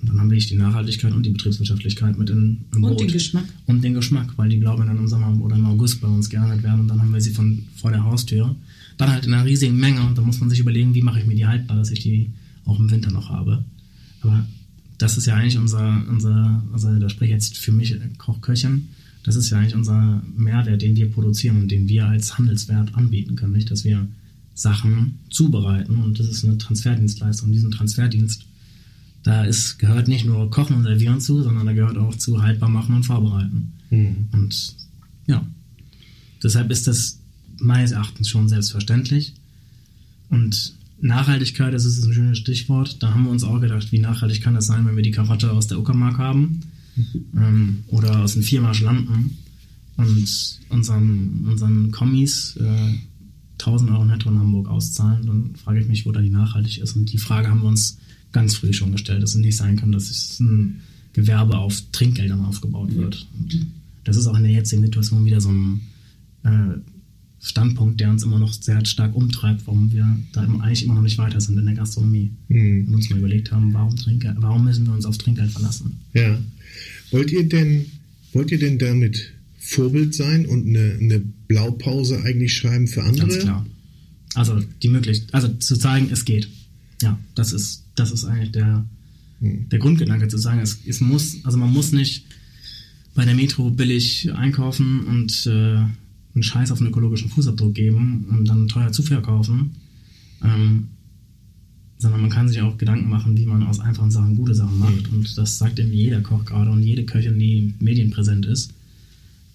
Und dann habe ich die Nachhaltigkeit und die Betriebswirtschaftlichkeit mit in,
im Brot. Und den Geschmack.
Und den Geschmack, weil die Blaubeeren dann im Sommer oder im August bei uns geerntet werden und dann haben wir sie von vor der Haustür. Dann halt in einer riesigen Menge und dann muss man sich überlegen, wie mache ich mir die haltbar, dass ich die auch im Winter noch habe. Aber das ist ja eigentlich unser, unser also da spreche jetzt für mich Kochköchin, das ist ja eigentlich unser Mehrwert, den wir produzieren und den wir als Handelswert anbieten können, nicht? Dass wir Sachen zubereiten und das ist eine Transferdienstleistung. Diesen Transferdienst, da ist, gehört nicht nur Kochen und Servieren zu, sondern da gehört auch zu haltbar machen und vorbereiten. Mhm. Und ja, deshalb ist das meines Erachtens schon selbstverständlich. Und Nachhaltigkeit, das ist ein schönes Stichwort. Da haben wir uns auch gedacht, wie nachhaltig kann das sein, wenn wir die Karotte aus der Uckermark haben ähm, oder aus den Viermarsch landen und unseren, unseren Kommis äh, 1000 Euro netto in Hamburg auszahlen. Dann frage ich mich, wo da die nachhaltig ist. Und die Frage haben wir uns ganz früh schon gestellt, dass es nicht sein kann, dass es ein Gewerbe auf Trinkgeldern aufgebaut wird. Und das ist auch in der jetzigen Situation wieder so ein äh, Standpunkt, der uns immer noch sehr stark umtreibt, warum wir da eigentlich immer noch nicht weiter sind in der Gastronomie. Mhm. Und uns mal überlegt haben, warum, Trinkgeld, warum müssen wir uns auf Trinkgeld verlassen?
Ja. Wollt ihr denn, wollt ihr denn damit Vorbild sein und eine, eine Blaupause eigentlich schreiben für andere?
Ganz klar. Also die Möglichkeit, also zu zeigen, es geht. Ja, das ist, das ist eigentlich der, mhm. der Grundgedanke zu sagen, es, es muss, also man muss nicht bei der Metro billig einkaufen und äh, einen Scheiß auf einen ökologischen Fußabdruck geben und dann teuer zu verkaufen, ähm, sondern man kann sich auch Gedanken machen, wie man aus einfachen Sachen gute Sachen macht. Und das sagt irgendwie jeder Koch gerade und jede Köchin, die medienpräsent ist.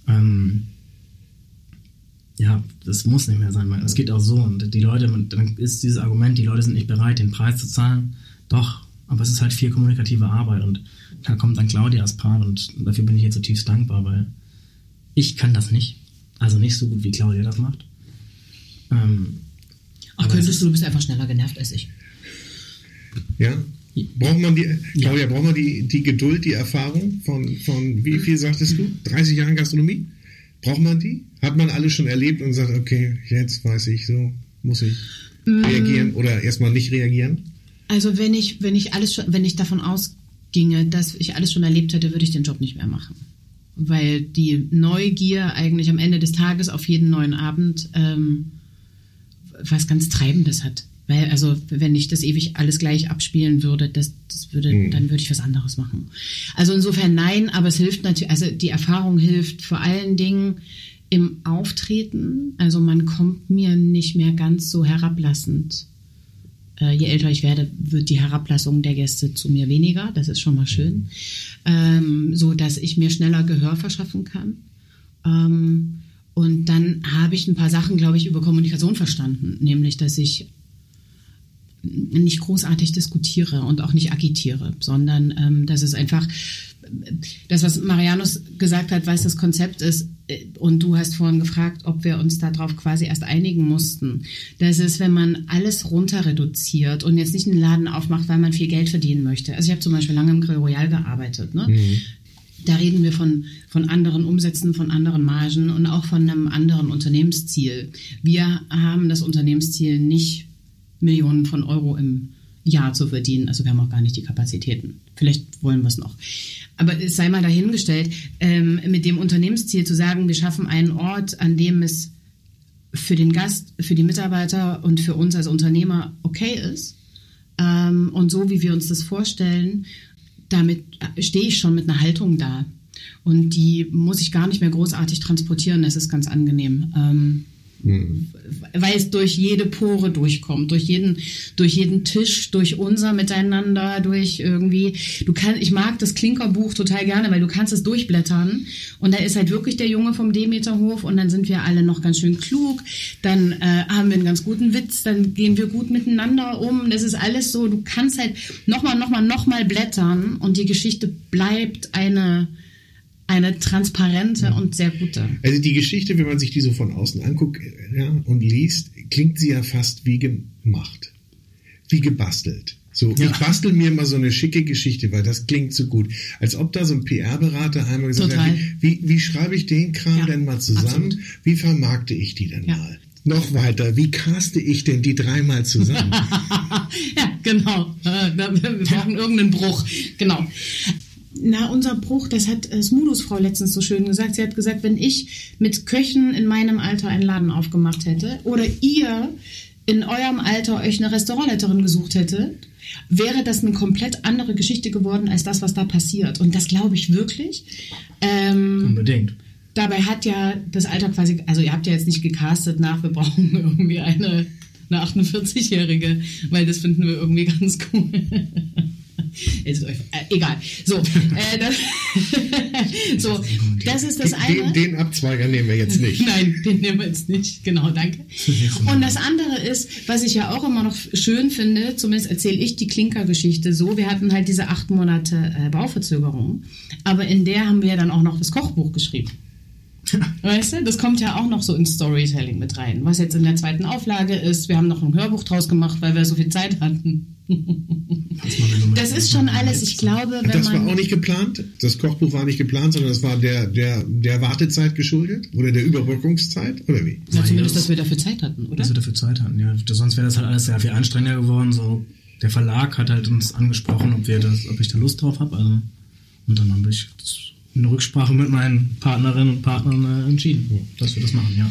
Ähm, ja, das muss nicht mehr sein. Es geht auch so. Und die Leute, dann ist dieses Argument, die Leute sind nicht bereit, den Preis zu zahlen. Doch, aber es ist halt viel kommunikative Arbeit. Und da kommt dann Claudia als Part und dafür bin ich jetzt zutiefst dankbar, weil ich kann das nicht. Also nicht so gut, wie Claudia das macht.
Ähm, Ach, könntest du, du bist einfach schneller genervt als ich.
Ja? Braucht man die, Claudia, ja. braucht man die, die Geduld, die Erfahrung von, von, wie viel sagtest du? 30 Jahren Gastronomie? Braucht man die? Hat man alles schon erlebt und sagt, okay, jetzt weiß ich, so muss ich mm. reagieren oder erstmal nicht reagieren?
Also wenn ich, wenn ich alles schon, wenn ich davon ausginge, dass ich alles schon erlebt hätte, würde ich den Job nicht mehr machen weil die Neugier eigentlich am Ende des Tages auf jeden neuen Abend ähm, was ganz Treibendes hat. Weil, also, wenn ich das ewig alles gleich abspielen würde, das, das würde, mhm. dann würde ich was anderes machen. Also insofern nein, aber es hilft natürlich, also die Erfahrung hilft vor allen Dingen im Auftreten. Also man kommt mir nicht mehr ganz so herablassend äh, je älter ich werde, wird die Herablassung der Gäste zu mir weniger. Das ist schon mal schön. Ähm, so dass ich mir schneller Gehör verschaffen kann. Ähm, und dann habe ich ein paar Sachen, glaube ich, über Kommunikation verstanden. Nämlich, dass ich nicht großartig diskutiere und auch nicht agitiere, sondern ähm, dass es einfach das, was Marianus gesagt hat, was das Konzept ist, äh, und du hast vorhin gefragt, ob wir uns darauf quasi erst einigen mussten. Das ist, wenn man alles runter reduziert und jetzt nicht einen Laden aufmacht, weil man viel Geld verdienen möchte. Also ich habe zum Beispiel lange im Grill Royal gearbeitet. Ne? Mhm. da reden wir von, von anderen Umsätzen, von anderen Margen und auch von einem anderen Unternehmensziel. Wir haben das Unternehmensziel nicht Millionen von Euro im Jahr zu verdienen. Also wir haben auch gar nicht die Kapazitäten. Vielleicht wollen wir es noch. Aber es sei mal dahingestellt, ähm, mit dem Unternehmensziel zu sagen, wir schaffen einen Ort, an dem es für den Gast, für die Mitarbeiter und für uns als Unternehmer okay ist. Ähm, und so, wie wir uns das vorstellen, damit stehe ich schon mit einer Haltung da. Und die muss ich gar nicht mehr großartig transportieren. Das ist ganz angenehm. Ähm, Mhm. Weil es durch jede Pore durchkommt, durch jeden, durch jeden Tisch, durch unser Miteinander, durch irgendwie. Du kannst, ich mag das Klinkerbuch total gerne, weil du kannst es durchblättern und da ist halt wirklich der Junge vom Demeterhof und dann sind wir alle noch ganz schön klug. Dann äh, haben wir einen ganz guten Witz, dann gehen wir gut miteinander um. Das ist alles so. Du kannst halt nochmal, nochmal, nochmal blättern und die Geschichte bleibt eine eine transparente ja. und sehr gute.
Also die Geschichte, wenn man sich die so von außen anguckt ja, und liest, klingt sie ja fast wie gemacht, wie gebastelt. So, ja. ich bastel mir mal so eine schicke Geschichte, weil das klingt so gut. Als ob da so ein PR-Berater einmal gesagt Total. hat, wie, wie, wie schreibe ich den Kram ja, denn mal zusammen? Absolut. Wie vermarkte ich die denn ja. mal? Noch weiter, wie caste ich denn die dreimal zusammen?
ja, genau. Äh, wir brauchen irgendeinen Bruch. Genau na, unser Bruch, das hat äh, Smulus Frau letztens so schön gesagt. Sie hat gesagt, wenn ich mit Köchen in meinem Alter einen Laden aufgemacht hätte oder ihr in eurem Alter euch eine Restaurantleiterin gesucht hättet, wäre das eine komplett andere Geschichte geworden als das, was da passiert. Und das glaube ich wirklich.
Ähm, Unbedingt.
Dabei hat ja das Alter quasi, also ihr habt ja jetzt nicht gecastet nach, wir brauchen irgendwie eine, eine 48-Jährige, weil das finden wir irgendwie ganz cool. Jetzt, äh, egal. So, äh, das, so, das ist das eine.
Den, den, Abzweiger nehmen wir jetzt nicht.
Nein, den nehmen wir jetzt nicht. Genau, danke. Und das andere ist, was ich ja auch immer noch schön finde, zumindest erzähle ich die Klinkergeschichte so, wir hatten halt diese acht Monate äh, Bauverzögerung, aber in der haben wir dann auch noch das Kochbuch geschrieben. Weißt du, das kommt ja auch noch so ins Storytelling mit rein. Was jetzt in der zweiten Auflage ist, wir haben noch ein Hörbuch draus gemacht, weil wir so viel Zeit hatten. Das ist schon alles, ich glaube,
wenn Das war auch nicht geplant. Das Kochbuch war nicht geplant, sondern das war der, der, der Wartezeit geschuldet oder der Überbrückungszeit oder wie?
Ja, zumindest, dass wir dafür Zeit hatten, oder?
Dass wir dafür Zeit hatten, ja. Sonst wäre das halt alles sehr viel anstrengender geworden. So, der Verlag hat halt uns angesprochen, ob wir das, ob ich da Lust drauf habe. Also, und dann habe ich in Rücksprache mit meinen Partnerinnen und Partnern äh, entschieden, dass wir das machen, ja.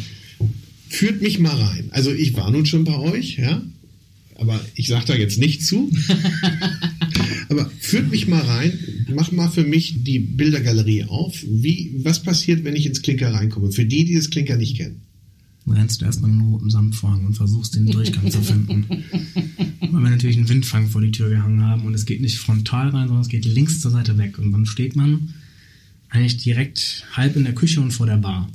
Führt mich mal rein. Also ich war nun schon bei euch, ja aber ich sage da jetzt nicht zu. aber führt mich mal rein, mach mal für mich die Bildergalerie auf. Wie, was passiert, wenn ich ins Klinker reinkomme? Für die, die das Klinker nicht kennen.
Dann rennst du erstmal einen roten Samtvorhang und versuchst den Durchgang zu finden. Weil wir natürlich einen Windfang vor die Tür gehangen haben und es geht nicht frontal rein, sondern es geht links zur Seite weg. Und dann steht man eigentlich direkt halb in der Küche und vor der Bar.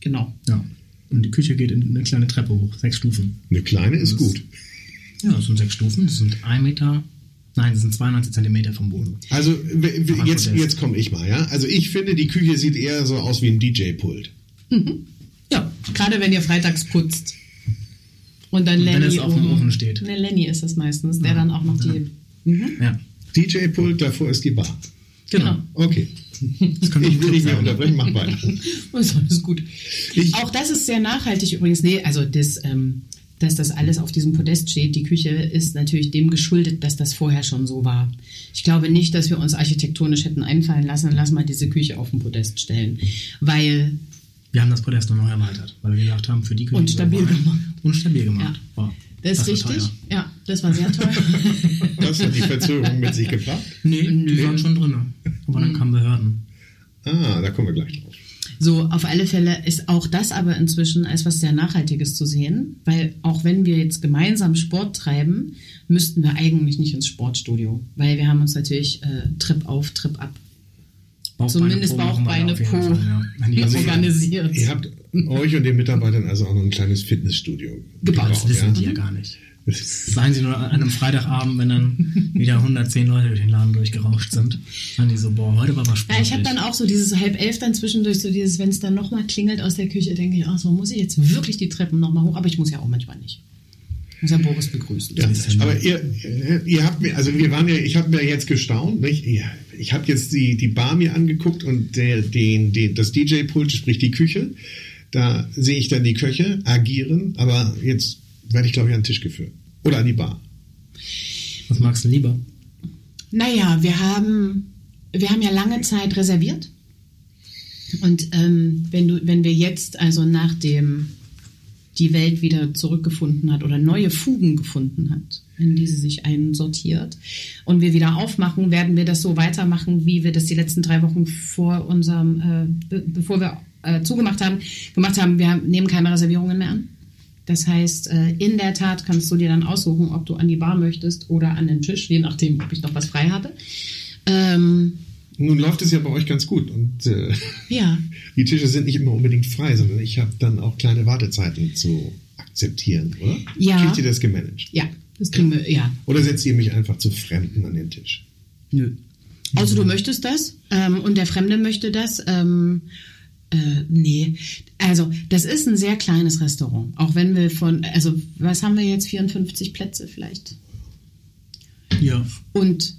Genau.
Ja. Und die Küche geht in eine kleine Treppe hoch, sechs Stufen.
Eine kleine ist gut.
Ja, das sind sechs Stufen. Das sind ein Meter. Nein, das sind 92 Zentimeter vom Boden.
Also jetzt, jetzt komme ich mal, ja. Also ich finde, die Küche sieht eher so aus wie ein DJ-Pult.
Mhm. Ja, gerade wenn ihr freitags putzt. Und dann Lenny. Wenn
es auf dem Ofen steht.
Ne, Lenny ist das meistens, der ja. dann auch noch die.
Mhm. Ja. DJ-Pult, davor ist die Bar.
Genau.
Okay. ich will nicht mehr unterbrechen, mach weiter.
Das ist gut. Ich auch das ist sehr nachhaltig übrigens. Nee, also das. Ähm, dass das alles auf diesem Podest steht. Die Küche ist natürlich dem geschuldet, dass das vorher schon so war. Ich glaube nicht, dass wir uns architektonisch hätten einfallen lassen, lass mal diese Küche auf den Podest stellen, weil
wir haben das Podest noch erweitert, weil wir gedacht haben, für die Küche
und stabil gemacht.
Und stabil gemacht.
Ja. Wow. Das, das ist richtig. Ja, das war sehr toll.
das hat die Verzögerung mit sich gebracht?
Nee, Nö. die waren schon drin. Aber dann kamen Behörden.
Ah, da kommen wir gleich drauf.
So, auf alle Fälle ist auch das aber inzwischen als was sehr Nachhaltiges zu sehen, weil auch wenn wir jetzt gemeinsam Sport treiben, müssten wir eigentlich nicht ins Sportstudio, weil wir haben uns natürlich äh, Trip auf, Trip ab. Bauchbeine, Zumindest Bauchbeine, Po, Fall, ja. also organisiert.
Ihr habt euch und den Mitarbeitern also auch noch ein kleines Fitnessstudio
gebaut. Das wissen ja? die ja gar nicht. Seien sie nur an einem Freitagabend, wenn dann wieder 110 Leute durch den Laden durchgerauscht sind. Dann die so, boah, heute war was
spannend. Ja, ich habe dann auch so dieses halb elf dann zwischendurch, so dieses, wenn es dann nochmal klingelt aus der Küche, denke ich, ach so, muss ich jetzt wirklich die Treppen nochmal hoch? Aber ich muss ja auch manchmal nicht. Ich muss ja Boris begrüßen.
Ja, aber ihr, ihr habt mir, also wir waren ja, ich habe mir jetzt gestaunt, nicht? Ich habe jetzt die, die Bar mir angeguckt und der, den, den, das DJ-Pult, sprich die Küche. Da sehe ich dann die Köche agieren, aber jetzt werde ich, glaube ich, an den Tisch geführt. Oder an die Bar.
Was magst du lieber?
Naja, wir haben, wir haben ja lange Zeit reserviert. Und ähm, wenn, du, wenn wir jetzt, also nachdem die Welt wieder zurückgefunden hat oder neue Fugen gefunden hat, in die sie sich einsortiert und wir wieder aufmachen, werden wir das so weitermachen, wie wir das die letzten drei Wochen vor unserem, äh, be bevor wir äh, zugemacht haben, gemacht haben. Wir nehmen keine Reservierungen mehr an. Das heißt, äh, in der Tat kannst du dir dann aussuchen, ob du an die Bar möchtest oder an den Tisch, je nachdem, ob ich noch was frei habe. Ähm,
Nun läuft es ja bei euch ganz gut und äh,
ja,
die Tische sind nicht immer unbedingt frei, sondern ich habe dann auch kleine Wartezeiten zu akzeptieren, oder?
Ja.
Kriegt ihr das gemanagt?
ja, das kriegen wir, ja.
Oder setzt ihr mich einfach zu Fremden an den Tisch?
Nö. Also du möchtest das ähm, und der Fremde möchte das. Ähm, äh, nee, also das ist ein sehr kleines Restaurant. Auch wenn wir von, also was haben wir jetzt, 54 Plätze vielleicht?
Ja.
Und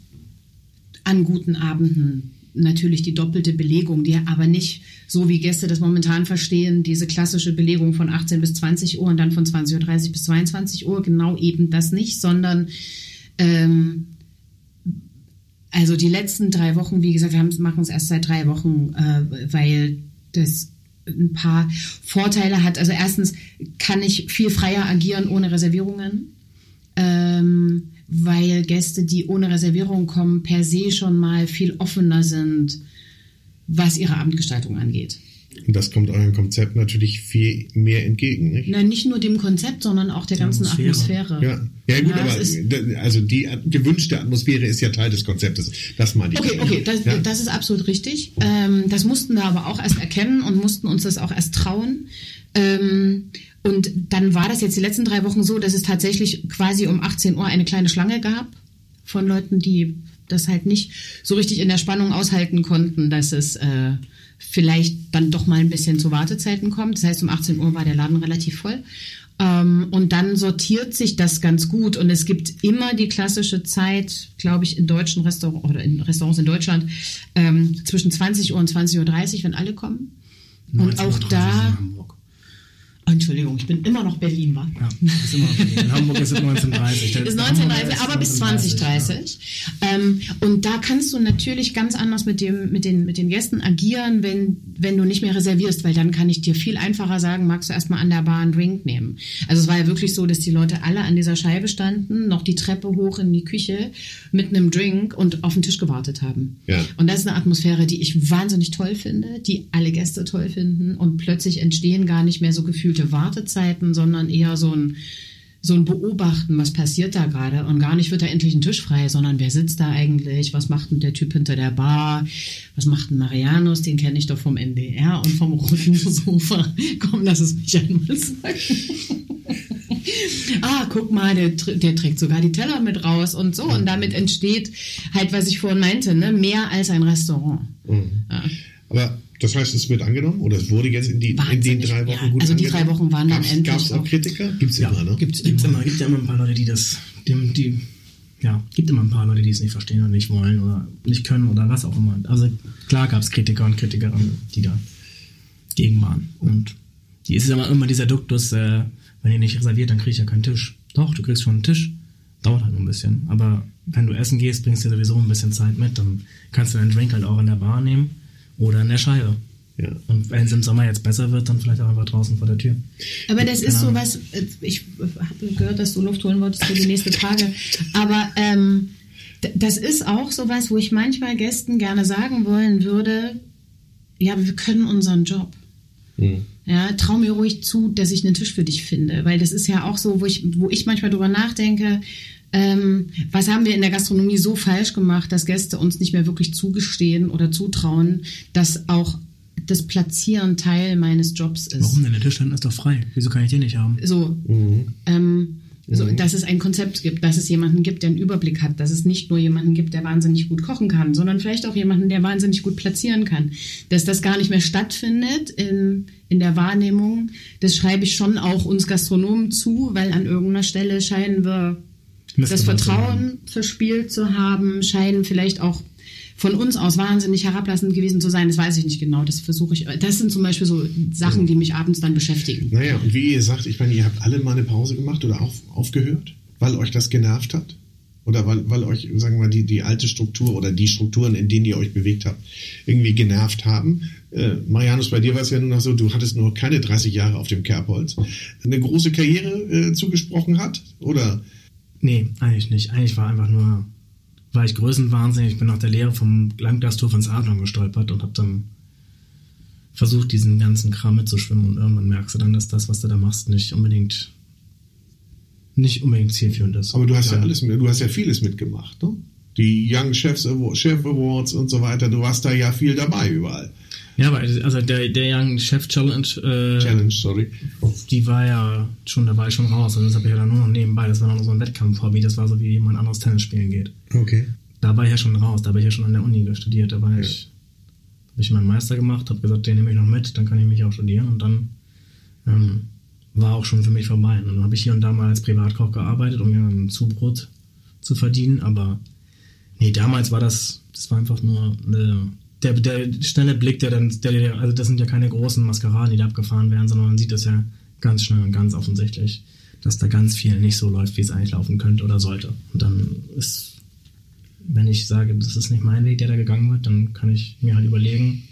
an guten Abenden natürlich die doppelte Belegung, die aber nicht so wie Gäste das momentan verstehen, diese klassische Belegung von 18 bis 20 Uhr und dann von 20.30 Uhr bis 22 Uhr, genau eben das nicht, sondern ähm, also die letzten drei Wochen, wie gesagt, wir haben- machen es erst seit drei Wochen, äh, weil das ein paar Vorteile hat. Also erstens kann ich viel freier agieren ohne Reservierungen, ähm, weil Gäste, die ohne Reservierung kommen, per se schon mal viel offener sind, was ihre Abendgestaltung angeht.
Und das kommt eurem Konzept natürlich viel mehr entgegen, nicht?
Na, nicht nur dem Konzept, sondern auch der,
Der
ganzen
Atmosphäre.
Atmosphäre.
Ja, ja gut,
Ja,
aber also die gewünschte Atmosphäre ist ja Teil des Konzeptes. Das meine ich.
Okay,
damit.
okay, das,
ja.
das ist absolut richtig. Ähm, das mussten wir aber auch erst erkennen und mussten uns das auch erst trauen. Ähm, und dann war das jetzt die letzten drei Wochen so, dass es tatsächlich quasi um 18 Uhr eine kleine Schlange gab von Leuten, die das halt nicht so richtig in der Spannung aushalten konnten, dass es äh, vielleicht dann doch mal ein bisschen zu Wartezeiten kommt. Das heißt, um 18 Uhr war der Laden relativ voll. Ähm, und dann sortiert sich das ganz gut. Und es gibt immer die klassische Zeit, glaube ich, in deutschen Restaurants oder in Restaurants in Deutschland ähm, zwischen 20 Uhr und 20.30 Uhr, wenn alle kommen. Und auch
19.30
da, Entschuldigung, ich bin immer noch Berlin, war.
Ja, ist immer okay. In Hamburg ist es 1930.
Ist 1930, aber bis 2030. Ähm, und da kannst du natürlich ganz anders mit, dem, mit, den, mit den Gästen agieren, wenn, wenn du nicht mehr reservierst, weil dann kann ich dir viel einfacher sagen, magst du erstmal an der Bar einen Drink nehmen. Also es war ja wirklich so, dass die Leute alle an dieser Scheibe standen, noch die Treppe hoch in die Küche mit einem Drink und auf den Tisch gewartet haben.
Ja.
Und das ist eine Atmosphäre, die ich wahnsinnig toll finde, die alle Gäste toll finden und plötzlich entstehen gar nicht mehr so gefühlte Wartezeiten, sondern eher so ein so ein Beobachten, was passiert da gerade und gar nicht wird da endlich ein Tisch frei, sondern wer sitzt da eigentlich, was macht denn der Typ hinter der Bar, was macht denn Marianus, den kenne ich doch vom NDR und vom roten Sofa. Komm, lass es mich einmal sagen. ah, guck mal, der, der trägt sogar die Teller mit raus und so und damit entsteht halt, was ich vorhin meinte, ne, mehr als ein Restaurant. Ja.
Aber das heißt, es wird angenommen oder es wurde jetzt in, die, in den drei Wochen
ja.
gut
Also die
angenommen?
drei Wochen waren dann
Gab's-
endlich
Gab's auch
auch-
Kritiker? Gibt's
Ja,
immer, ne?
Gibt's, gibt's immer, gibt ja immer ein paar Leute, die das, die, die, ja, gibt immer ein paar Leute, die es nicht verstehen oder nicht wollen oder nicht können oder was auch immer. Also klar gab es Kritiker und Kritikerinnen, die da gegen waren. Und die ist immer immer dieser Duktus, äh, wenn ihr nicht reserviert, dann krieg ich ja keinen Tisch. Doch, du kriegst schon einen Tisch. Dauert halt nur ein bisschen. Aber wenn du essen gehst, bringst du dir sowieso ein bisschen Zeit mit, dann kannst du deinen Drink halt auch in der Bar nehmen oder in der Scheibe.
Ja.
Und wenn es im Sommer jetzt besser wird, dann vielleicht auch einfach draußen vor der Tür.
Aber das ist so was, äh, ich habe gehört, dass du Luft holen wolltest für die nächste Frage, aber ähm, das ist auch so was, wo ich manchmal Gästen gerne sagen wollen würde, ja, wir können unseren Job.
Hm.
Ja, trau mir ruhig zu, dass ich einen Tisch für dich finde, weil das ist ja auch so, wo ich, wo ich manchmal drüber nachdenke, ähm, was haben wir in der Gastronomie so falsch gemacht, dass Gäste uns nicht mehr wirklich zugestehen oder zutrauen, dass auch das Platzieren Teil meines Jobs ist.
Warum denn? Der Tischstand ist doch frei. Wieso kann ich den nicht haben?
So, ähm, so dass es ein Konzept gibt, dass es jemanden gibt, der einen Überblick hat, dass es nicht nur jemanden gibt, der wahnsinnig gut kochen kann, sondern vielleicht auch jemanden, der wahnsinnig gut platzieren kann. Dass das gar nicht mehr stattfindet in, in der Wahrnehmung, das schreibe ich schon auch uns Gastronomen zu, weil an irgendeiner Stelle scheinen wir das Vertrauen verspielt zu haben, scheinen vielleicht auch von uns aus wahnsinnig herablassend gewesen zu sein, das weiß ich nicht genau. Das versuche ich. Das sind zum Beispiel so Sachen, die mich abends dann beschäftigen.
Naja, und wie ihr sagt, ich meine, ihr habt alle mal eine Pause gemacht oder auf, aufgehört, weil euch das genervt hat? Oder weil, weil euch, sagen wir mal, die, die alte Struktur oder die Strukturen, in denen ihr euch bewegt habt, irgendwie genervt haben. Äh, Marianus, bei dir war es ja nur noch so, du hattest nur keine 30 Jahre auf dem Kerbholz. Eine große Karriere äh, zugesprochen hat? Oder?
Nee, eigentlich nicht. Eigentlich war einfach nur, war ich größenwahnsinnig. Ich bin nach der Lehre vom Langglastor von Adlon gestolpert und habe dann versucht, diesen ganzen Kram mitzuschwimmen. Und irgendwann merkst du dann, dass das, was du da machst, nicht unbedingt nicht unbedingt zielführend ist.
Aber du hast ja alles, mit, du hast ja vieles mitgemacht, ne? Die Young Chefs Awards, Chef Awards und so weiter, du warst da ja viel dabei überall.
Ja, aber also der, der Young Chef Challenge, äh,
Challenge, sorry.
die war ja schon, da war ich schon raus. Und das habe ich ja dann nur noch nebenbei. Das war noch so ein Wettkampf-Hobby. Das war so, wie jemand anderes Tennis spielen geht.
Okay.
Da war ich ja schon raus. Da habe ich ja schon an der Uni studiert. Da war ich, habe ich meinen Meister gemacht, habe gesagt, den nehme ich noch mit, dann kann ich mich auch studieren. Und dann ähm, war auch schon für mich vorbei. Und dann habe ich hier und da mal als Privatkoch gearbeitet, um mir ein Zubrot zu verdienen. Aber nee, damals war das, das war einfach nur eine, der, der schnelle Blick, der dann, der, der, also das sind ja keine großen Maskeraden, die da abgefahren werden, sondern man sieht das ja ganz schnell und ganz offensichtlich, dass da ganz viel nicht so läuft, wie es eigentlich laufen könnte oder sollte. Und dann ist, wenn ich sage, das ist nicht mein Weg, der da gegangen wird, dann kann ich mir halt überlegen,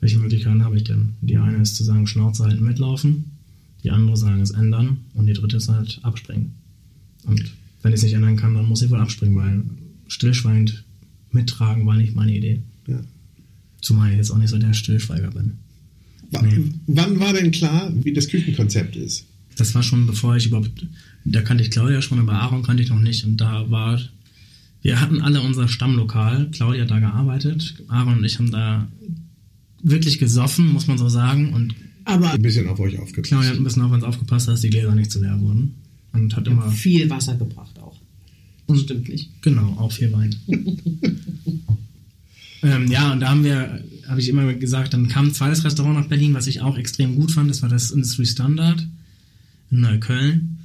welche Möglichkeiten habe ich denn? Die eine ist zu sagen, Schnauze halten, mitlaufen. Die andere sagen es ändern und die dritte ist halt abspringen. Und wenn ich es nicht ändern kann, dann muss ich wohl abspringen, weil stillschweigend mittragen war nicht meine Idee.
Ja.
Zumal ich jetzt auch nicht so der Stillschweiger bin.
W
Nee.
Wann war denn klar, wie das Küchenkonzept ist?
Das war schon bevor ich überhaupt, da kannte ich Claudia schon, aber Aaron kannte ich noch nicht. Und da war, wir hatten alle unser Stammlokal. Claudia hat da gearbeitet. Aaron und ich haben da wirklich gesoffen, muss man so sagen. Und
Aber
Ein bisschen auf euch aufgepasst.
Claudia hat ein bisschen auf uns aufgepasst, dass die Gläser nicht zu leer wurden. Und hat immer,
viel Wasser gebracht auch.
Und-
Stimmt nicht.
Genau, auch viel Wein. ähm, ja, und da haben wir, habe ich immer gesagt, dann kam ein zweites Restaurant nach Berlin, was ich auch extrem gut fand. Das war das Industry Standard in Neukölln.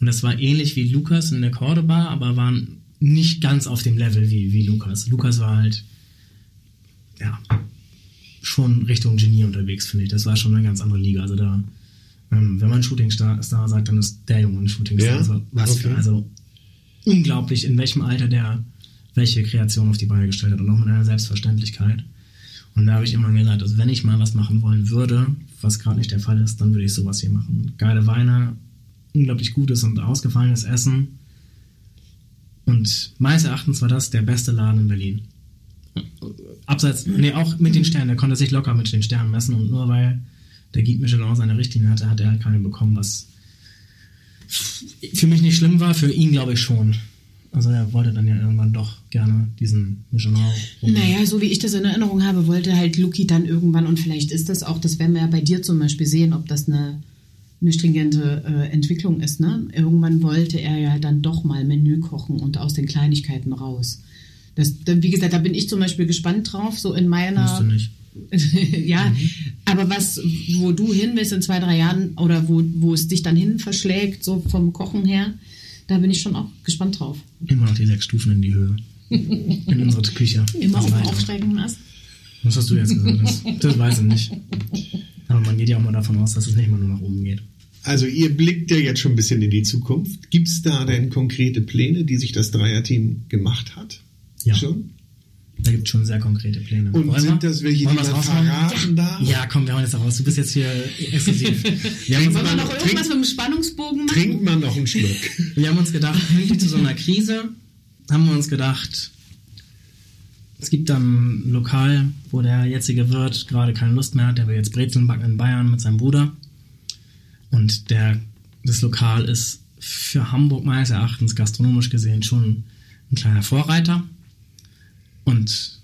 Und das war ähnlich wie Lukas in der Cordoba, aber waren nicht ganz auf dem Level wie, wie Lukas. Lukas war halt, ja, schon Richtung Genie unterwegs, finde ich. Das war schon eine ganz andere Liga. Also da, ähm, wenn man Shootingstar Star sagt, dann ist der Junge ein Shootingstar.
Ja?
Also, was für,
Okay.
also unglaublich, in welchem Alter der welche Kreation auf die Beine gestellt hat und auch mit einer Selbstverständlichkeit. Und da habe ich immer gesagt, also wenn ich mal was machen wollen würde, was gerade nicht der Fall ist, dann würde ich sowas hier machen. Geile Weine, unglaublich gutes und ausgefallenes Essen. Und meines Erachtens war das der beste Laden in Berlin. Abseits, nee, auch mit den Sternen, der konnte sich locker mit den Sternen messen und nur weil der Guide Michelin seine Richtlinie hatte, hat er halt keine bekommen, was für mich nicht schlimm war, für ihn glaube ich schon. Also er wollte dann ja irgendwann doch gerne diesen Michelin.
Naja, so wie ich das in Erinnerung habe, wollte halt Luki dann irgendwann, und vielleicht ist das auch, das werden wir ja bei dir zum Beispiel sehen, ob das eine, eine stringente äh, Entwicklung ist. Ne? Irgendwann wollte er ja dann doch mal Menü kochen und aus den Kleinigkeiten raus. Das, wie gesagt, da bin ich zum Beispiel gespannt drauf, so in meiner.
Musst du nicht.
ja, aber was, wo du hin willst in zwei, drei Jahren oder wo, wo es dich dann hin verschlägt, so vom Kochen her, da bin ich schon auch gespannt drauf.
Immer noch die sechs Stufen in die Höhe. In unsere Küche.
Immer auf dem aufsteigenden Ast.
Was hast du jetzt gesagt? Das, das weiß ich nicht. Aber man geht ja auch mal davon aus, dass es nicht immer nur nach oben geht.
Also ihr blickt ja jetzt schon ein bisschen in die Zukunft. Gibt es da denn konkrete Pläne, die sich das Dreierteam gemacht hat?
Ja.
Schon?
Da gibt es schon sehr konkrete Pläne.
Und
Wollen
sind
wir-
das welche, die
wir
man verraten darf?
Ja, komm, wir hauen jetzt raus. Du bist jetzt hier exklusiv. Wir haben, uns,
Wollen wir noch
trink-
irgendwas mit dem Spannungsbogen machen?
Trinkt man noch einen Schluck?
wir haben uns gedacht, pünktlich zu so einer Krise, haben wir uns gedacht, es gibt dann ein Lokal, wo der jetzige Wirt gerade keine Lust mehr hat. Der will jetzt Brezeln backen in Bayern mit seinem Bruder. Und der, das Lokal ist für Hamburg meines Erachtens gastronomisch gesehen schon ein kleiner Vorreiter. Und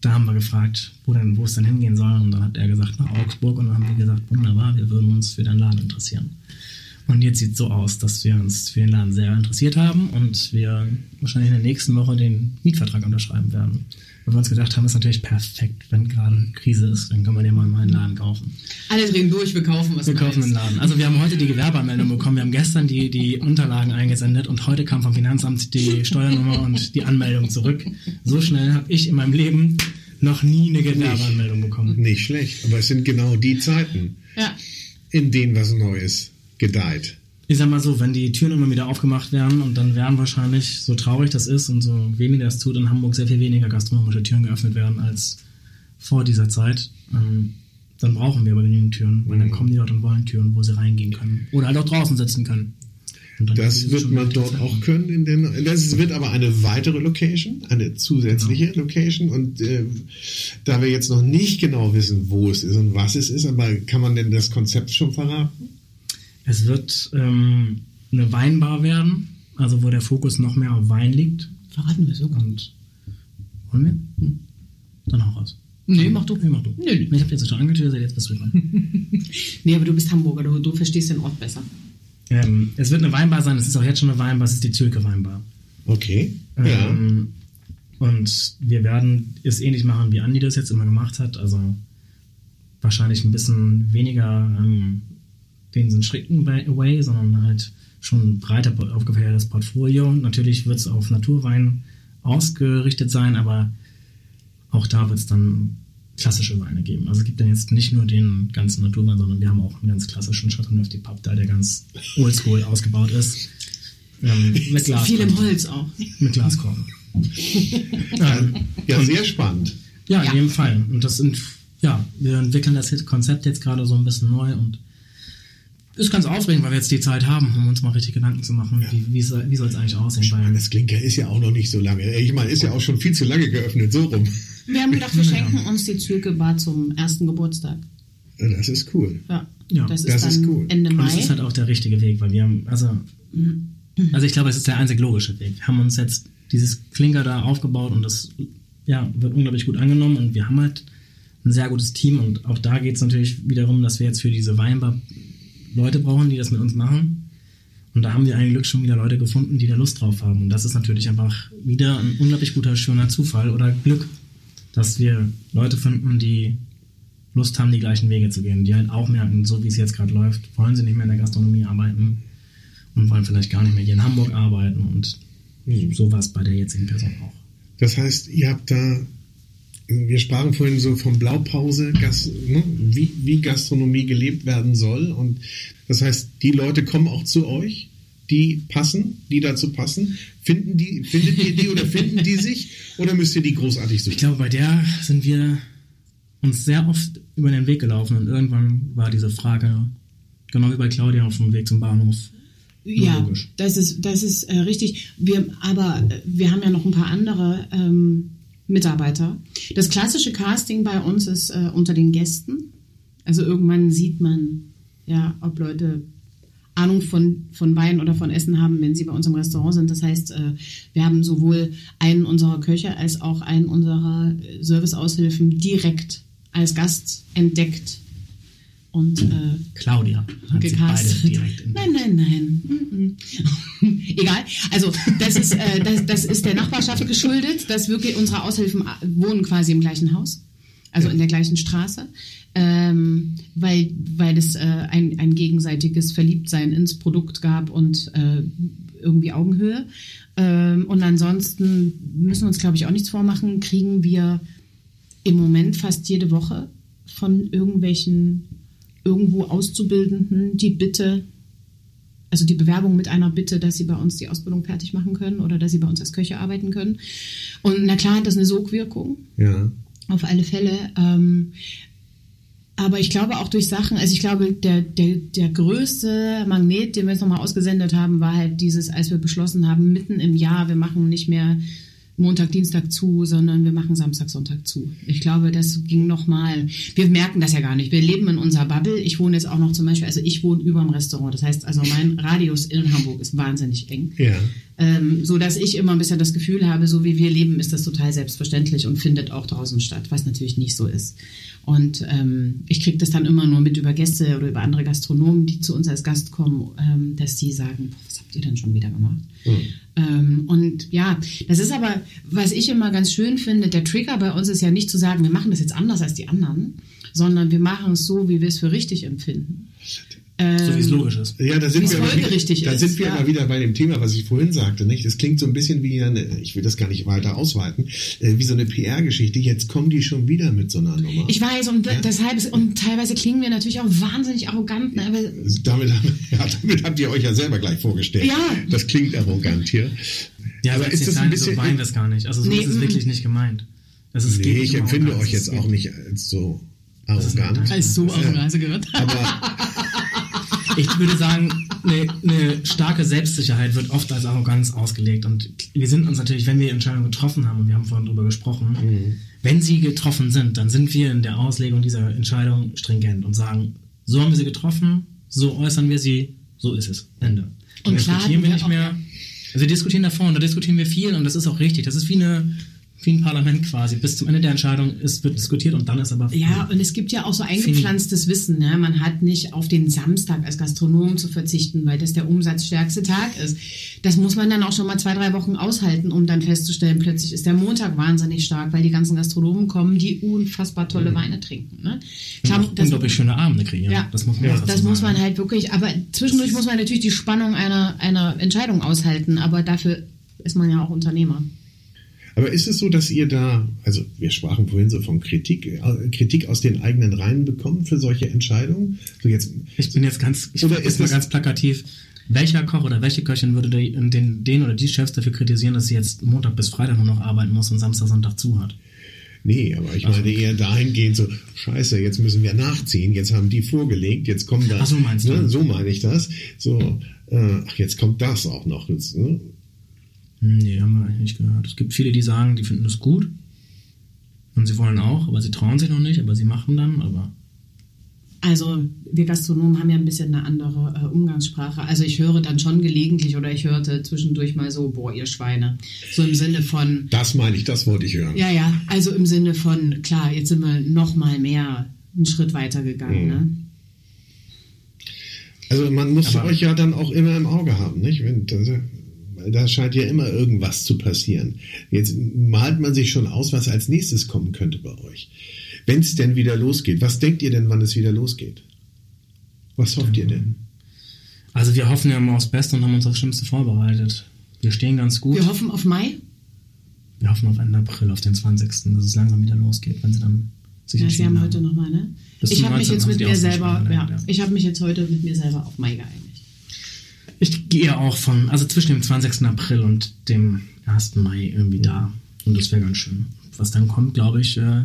da haben wir gefragt, wo, denn, wo es denn hingehen soll. Und dann hat er gesagt, nach Augsburg. Und dann haben wir gesagt, wunderbar, wir würden uns für deinen Laden interessieren. Und jetzt sieht es so aus, dass wir uns für den Laden sehr interessiert haben und wir wahrscheinlich in der nächsten Woche den Mietvertrag unterschreiben werden. Weil wir uns gedacht haben, ist natürlich perfekt, wenn gerade Krise ist, dann kann man ja mal meinen Laden kaufen.
Alle drehen durch, wir kaufen was
Wir kaufen den Laden. Also wir haben heute die Gewerbeanmeldung bekommen, wir haben gestern die, die Unterlagen eingesendet und heute kam vom Finanzamt die Steuernummer und die Anmeldung zurück. So schnell habe ich in meinem Leben noch nie eine Gewerbeanmeldung bekommen.
Nicht schlecht, aber es sind genau die Zeiten,
Ja.
in denen was Neues gedeiht.
Ich sag mal so, wenn die Türen immer wieder aufgemacht werden und dann werden wahrscheinlich, so traurig das ist und so weniger das tut, in Hamburg sehr viel weniger gastronomische Türen geöffnet werden als vor dieser Zeit, ähm, dann brauchen wir aber genügend Türen, weil dann kommen die dort und wollen Türen, wo sie reingehen können. Oder halt auch draußen sitzen können. Und
Das
es
wird man dort
lang.
auch können. In den, das wird aber eine weitere Location, eine zusätzliche Location. Und äh, da wir jetzt noch nicht genau wissen, wo es ist und was es ist, aber kann man denn das Konzept schon verraten?
Es wird ähm, eine Weinbar werden, also wo der Fokus noch mehr auf Wein liegt.
Verraten wir sogar.
Und wollen wir? Hm. Dann hau raus.
Nee, mach du.
Nee, mach du.
Nee, nee.
Ich habe jetzt schon angetötet, jetzt bist du dran.
Nee, aber du bist Hamburger, du, du verstehst den Ort besser.
ähm, es wird eine Weinbar sein, es ist auch jetzt schon eine Weinbar, es ist die Zülke Weinbar.
Okay. Ja.
Ähm, und wir werden es ähnlich machen, wie Andi das jetzt immer gemacht hat. Also wahrscheinlich ein bisschen weniger ähm, den strikten Way, sondern halt schon breiter aufgefächertes Portfolio. Natürlich wird es auf Naturwein ausgerichtet sein, aber auch da wird es dann klassische Weine geben. Also es gibt dann jetzt nicht nur den ganzen Naturwein, sondern wir haben auch einen ganz klassischen Chateauneuf de Pape da, der ganz oldschool ausgebaut ist. Ähm, mit Glas.
Viel im Holz auch.
Mit Glaskorn. ähm,
ja, sehr spannend.
ja, in
Ja.
jedem Fall. Und das sind, ja, wir entwickeln das Konzept jetzt gerade so ein bisschen neu und ist ganz aufregend, weil wir jetzt die Zeit haben, um uns mal richtig Gedanken zu machen, wie, wie soll wie es eigentlich aussehen. Weil,
Das Klinker ist ja auch noch nicht so lange. Ich meine, ist ja auch schon viel zu lange geöffnet, so rum.
Wir haben gedacht, wir schenken uns die Zülke Bar zum ersten Geburtstag.
Das ist cool.
Ja.
Ja,
das ist
das
dann
ist cool.
Ende
und
Mai.
es ist halt auch der richtige Weg, weil wir haben, also, also ich glaube, es ist der einzig logische Weg. Wir haben uns jetzt dieses Klinker da aufgebaut und das, ja, wird unglaublich gut angenommen und wir haben halt ein sehr gutes Team und auch da geht es natürlich wiederum, dass wir jetzt für diese Weinbar Leute brauchen, die das mit uns machen. Und da haben wir ein Glück schon wieder Leute gefunden, die da Lust drauf haben. Und das ist natürlich einfach wieder ein unglaublich guter, schöner Zufall oder Glück, dass wir Leute finden, die Lust haben, die gleichen Wege zu gehen, die halt auch merken, so wie es jetzt gerade läuft, wollen sie nicht mehr in der Gastronomie arbeiten und wollen vielleicht gar nicht mehr hier in Hamburg arbeiten und so war es bei der jetzigen Person auch.
Das heißt, ihr habt da, wir sprachen vorhin so von Blaupause, Gas, ne, wie, wie Gastronomie gelebt werden soll. Und das heißt, die Leute kommen auch zu euch, die passen, die dazu passen. Finden die, findet ihr die oder finden die sich? Oder müsst ihr die großartig
Ich
suchen?
glaube, bei der sind wir uns sehr oft über den Weg gelaufen und irgendwann war diese Frage, genau wie bei Claudia auf dem Weg zum Bahnhof,
Ja,
logisch.
das ist, das ist äh, richtig. Wir, aber äh, wir haben ja noch ein paar andere ähm, Mitarbeiter. Das klassische Casting bei uns ist äh, unter den Gästen. Also irgendwann sieht man, ja, ob Leute Ahnung von, von Wein oder von Essen haben, wenn sie bei uns im Restaurant sind. Das heißt, äh, wir haben sowohl einen unserer Köche als auch einen unserer äh, Serviceaushilfen direkt als Gast entdeckt und äh,
Claudia hat sie beide
gecastet.
direkt in
Nein, nein, nein. Mm, mm. Egal. Also das ist, äh, das, das ist der Nachbarschaft geschuldet, dass wirklich unsere Aushilfen äh, wohnen quasi im gleichen Haus, also in der gleichen Straße, ähm, weil, weil es äh, ein, ein gegenseitiges Verliebtsein ins Produkt gab und äh, irgendwie Augenhöhe. Ähm, und ansonsten müssen wir uns, glaube ich, auch nichts vormachen, kriegen wir im Moment fast jede Woche von irgendwelchen irgendwo Auszubildenden die Bitte, also die Bewerbung mit einer Bitte, dass sie bei uns die Ausbildung fertig machen können oder dass sie bei uns als Köche arbeiten können. Und na klar hat das eine Sogwirkung,
Ja.
auf alle Fälle. Ähm, aber ich glaube auch durch Sachen, also ich glaube, der, der, der größte Magnet, den wir jetzt nochmal ausgesendet haben, war halt dieses, als wir beschlossen haben, mitten im Jahr, wir machen nicht mehr Montag, Dienstag zu, sondern wir machen Samstag, Sonntag zu. Ich glaube, das ging nochmal, wir merken das ja gar nicht. Wir leben in unserer Bubble. Ich wohne jetzt auch noch zum Beispiel, also ich wohne über dem Restaurant. Das heißt, also mein Radius in Hamburg ist wahnsinnig eng.
Ja.
Ähm, so dass ich immer ein bisschen das Gefühl habe, so wie wir leben, ist das total selbstverständlich und findet auch draußen statt, was natürlich nicht so ist. Und ähm, ich kriege das dann immer nur mit über Gäste oder über andere Gastronomen, die zu uns als Gast kommen, ähm, dass die sagen, boah, was habt ihr denn schon wieder gemacht? Ähm, und ja, das ist aber, was ich immer ganz schön finde, der Trigger bei uns ist ja nicht zu sagen, wir machen das jetzt anders als die anderen, sondern wir machen es so, wie wir es für richtig empfinden.
So wie es
Ähm,
logisch ist.
Ja, da sind wir, wieder, da
ist,
sind wir
ja.
aber wieder bei dem Thema, was ich vorhin sagte. Nicht? Das klingt so ein bisschen wie eine, ich will das gar nicht weiter ausweiten, äh, wie so eine PR-Geschichte. Jetzt kommen die schon wieder mit so einer Nummer.
Ich weiß, und
Ja.
deshalb, und teilweise klingen wir natürlich auch wahnsinnig arrogant, ne? aber
damit, ja, damit habt ihr euch ja selber gleich vorgestellt.
Ja.
Das klingt arrogant hier.
Ja,
aber
aber
ist das ein bisschen.
so meinen wir es gar nicht. Also so
Nee,
ist es wirklich nicht gemeint. Das ist,
nee, ich empfinde
Arroganz,
euch jetzt auch nicht als so arrogant.
als so arrogant gehört.
Aber
Ich würde sagen, eine, eine starke Selbstsicherheit wird oft als Arroganz ausgelegt. Und wir sind uns natürlich, wenn wir Entscheidungen getroffen haben, und wir haben vorhin drüber gesprochen, wenn sie getroffen sind, dann sind wir in der Auslegung dieser Entscheidung stringent und sagen, so haben wir sie getroffen, so äußern wir sie, so ist es. Ende.
Und klar
diskutieren wir nicht mehr. Also wir diskutieren davor und da diskutieren wir viel und das ist auch richtig. Das ist wie eine wie ein Parlament quasi. Bis zum Ende der Entscheidung ist, wird diskutiert und dann ist aber
Ja, und es gibt ja auch so eingepflanztes Wissen. Ne? Man hat nicht auf den Samstag als Gastronom zu verzichten, weil das der umsatzstärkste Tag ist. Das muss man dann auch schon mal zwei, drei Wochen aushalten, um dann festzustellen, plötzlich ist der Montag wahnsinnig stark, weil die ganzen Gastronomen kommen, die unfassbar tolle Weine trinken. Ne? Klar,
auch unglaublich schöne Abende kreieren.
Ja,
das muss man
Ja.
das muss man halt wirklich, aber zwischendurch muss man natürlich die Spannung einer, einer Entscheidung aushalten, aber dafür ist man ja auch Unternehmer.
Aber ist es so, dass ihr da, also wir sprachen vorhin so von Kritik, äh, Kritik aus den eigenen Reihen bekommt für solche Entscheidungen? So jetzt,
Ich bin jetzt ganz, ich
Oder ist
mal ganz plakativ. Welcher Koch oder welche Köchin würde den, den, den oder die Chefs dafür kritisieren, dass sie jetzt Montag bis Freitag nur noch arbeiten muss und Samstag, Sonntag zu hat?
nee, aber ich meine eher dahingehend so, scheiße, jetzt müssen wir nachziehen, jetzt haben die vorgelegt, jetzt kommen da.
Ach, so meinst du.
Ne, so meine ich das. So, äh, ach, jetzt kommt das auch noch. Jetzt, ne?
Nee, haben wir eigentlich nicht gehört. Es gibt viele, die sagen, die finden das gut. Und sie wollen auch, aber sie trauen sich noch nicht, aber sie machen dann, aber.
Also wir Gastronomen haben ja ein bisschen eine andere äh, Umgangssprache. Also ich höre dann schon gelegentlich oder ich hörte zwischendurch mal so, boah, ihr Schweine. So im Sinne von,
Das meine ich, das wollte ich hören.
ja, ja, also im Sinne von, klar, jetzt sind wir noch mal mehr einen Schritt weiter gegangen.
Mhm.
Ne?
Also man muss
Aber-
euch ja dann auch immer im Auge haben, nicht? Wenn, da scheint ja immer irgendwas zu passieren. Jetzt malt man sich schon aus, was als nächstes kommen könnte bei euch. Wenn es denn wieder losgeht, was denkt ihr denn, wann es wieder losgeht? Was hofft ihr denn?
Also wir hoffen ja immer aufs Beste und haben uns aufs Schlimmste vorbereitet. Wir stehen ganz gut.
Wir hoffen auf Mai.
Wir hoffen auf Ende April, auf den 20., dass es langsam wieder losgeht, wenn sie dann sich
Ja, Sie
entschieden
haben heute nochmal, ne?
Bis
Ich habe mich
19.
jetzt
haben
mit mir selber, ja,
ja.
ich habe mich jetzt heute mit mir selber auf Mai geeinigt.
Ich gehe auch von, also zwischen dem 20. April und dem 1. Mai irgendwie da. Und das wäre ganz schön. Was dann kommt, glaube ich, äh,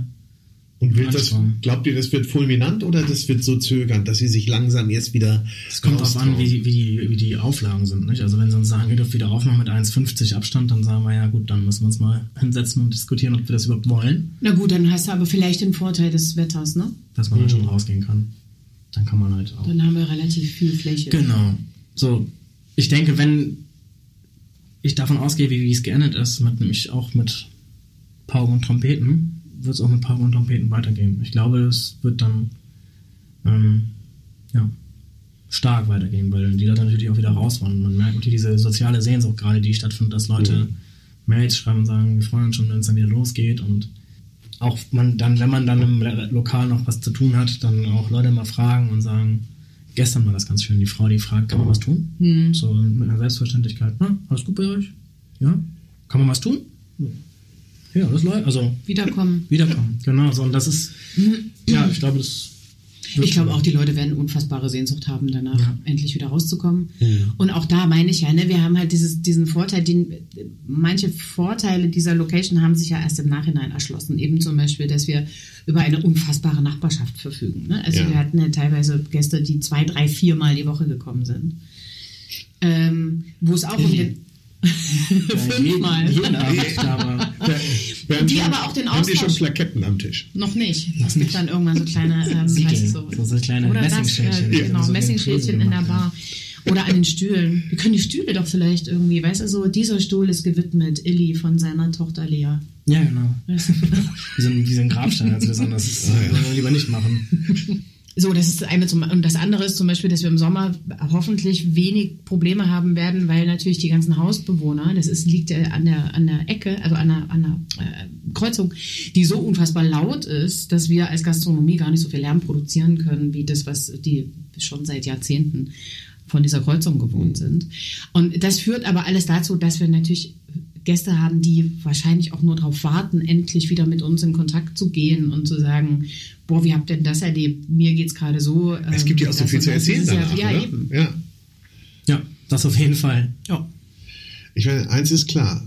Und wird das, glaubt ihr, das wird fulminant oder das wird so zögernd, dass sie sich langsam jetzt wieder
es kommt darauf an, wie, wie, die, wie die Auflagen sind. Nicht? Also wenn sie uns sagen, ihr dürft wieder aufmachen mit 1,50 Abstand, dann sagen wir, ja gut, dann müssen wir uns mal hinsetzen und diskutieren, ob wir das überhaupt wollen,
Na gut, dann hast du aber vielleicht den Vorteil des Wetters, ne?
dass man halt
Mhm.
schon rausgehen kann. Dann kann man halt auch.
Dann haben wir relativ viel Fläche.
Genau. So, ich denke, wenn ich davon ausgehe, wie, es geändert ist, mit, nämlich auch mit Pauken und Trompeten, wird es auch mit Pauken und Trompeten weitergehen. Ich glaube, es wird dann ähm, ja, stark weitergehen, weil die Leute natürlich auch wieder raus wollen. Man merkt natürlich diese soziale Sehnsucht gerade, die stattfindet, dass Leute Mails schreiben und sagen, wir freuen uns schon, wenn es dann wieder losgeht und auch man dann, wenn man dann im Lokal noch was zu tun hat, dann auch Leute mal fragen und sagen, gestern war das ganz schön, die Frau, die fragt, kann man was tun?
Hm.
So mit einer Selbstverständlichkeit, na, alles gut bei euch? Ja? Kann man was tun? Ja, das läuft, also
Wiederkommen.
wiederkommen, genau, so und das ist, ja, ich glaube, das
Ich glaube auch, die Leute werden unfassbare Sehnsucht haben, danach
Ja.
endlich wieder rauszukommen. Und auch da meine ich ja, ne, wir haben halt dieses, diesen Vorteil, den, manche Vorteile dieser Location haben sich ja erst im Nachhinein erschlossen. Eben zum Beispiel, dass wir über eine unfassbare Nachbarschaft verfügen. Ne? Also
Ja.
wir hatten ja teilweise Gäste, die zwei, drei, viermal die Woche gekommen sind. Ähm, wo es auch um den fünfmal.
Jeden Abend, aber
Wir haben
Die
schon,
aber auch den
Haben die schon
Austausch-
Plaketten am Tisch?
Noch nicht.
Noch nicht.
dann irgendwann so kleine, ähm, heißt es so,
so- kleine
Oder das, äh,
die
genau,
so in
Messingschildchen
Krügen
in der Bar. Oder an den Stühlen. Wir können die Stühle doch vielleicht irgendwie, weißt du, so, dieser Stuhl ist gewidmet Illy von seiner Tochter Lea.
Ja, genau.
Weißt du?
Wie so ein, wie so ein Grabstein, also das, das ist,
Ah, ja.
wollen wir lieber nicht machen.
So, das ist das eine zum, und das andere ist zum Beispiel, dass wir im Sommer hoffentlich wenig Probleme haben werden, weil natürlich die ganzen Hausbewohner, das ist, liegt an der, an der Ecke, also an der, an der äh, Kreuzung, die so unfassbar laut ist, dass wir als Gastronomie gar nicht so viel Lärm produzieren können, wie das, was die schon seit Jahrzehnten von dieser Kreuzung gewohnt sind. Und das führt aber alles dazu, dass wir natürlich Gäste haben, die wahrscheinlich auch nur darauf warten, endlich wieder mit uns in Kontakt zu gehen und zu sagen, boah, wie habt ihr denn das erlebt? Mir geht's gerade so.
Es gibt ja auch so
ähm,
viel zu erzählen danach,
ja, ja,
oder?
eben.
Ja.
Ja, das auf jeden Fall. Ja.
Ich meine, eins ist klar.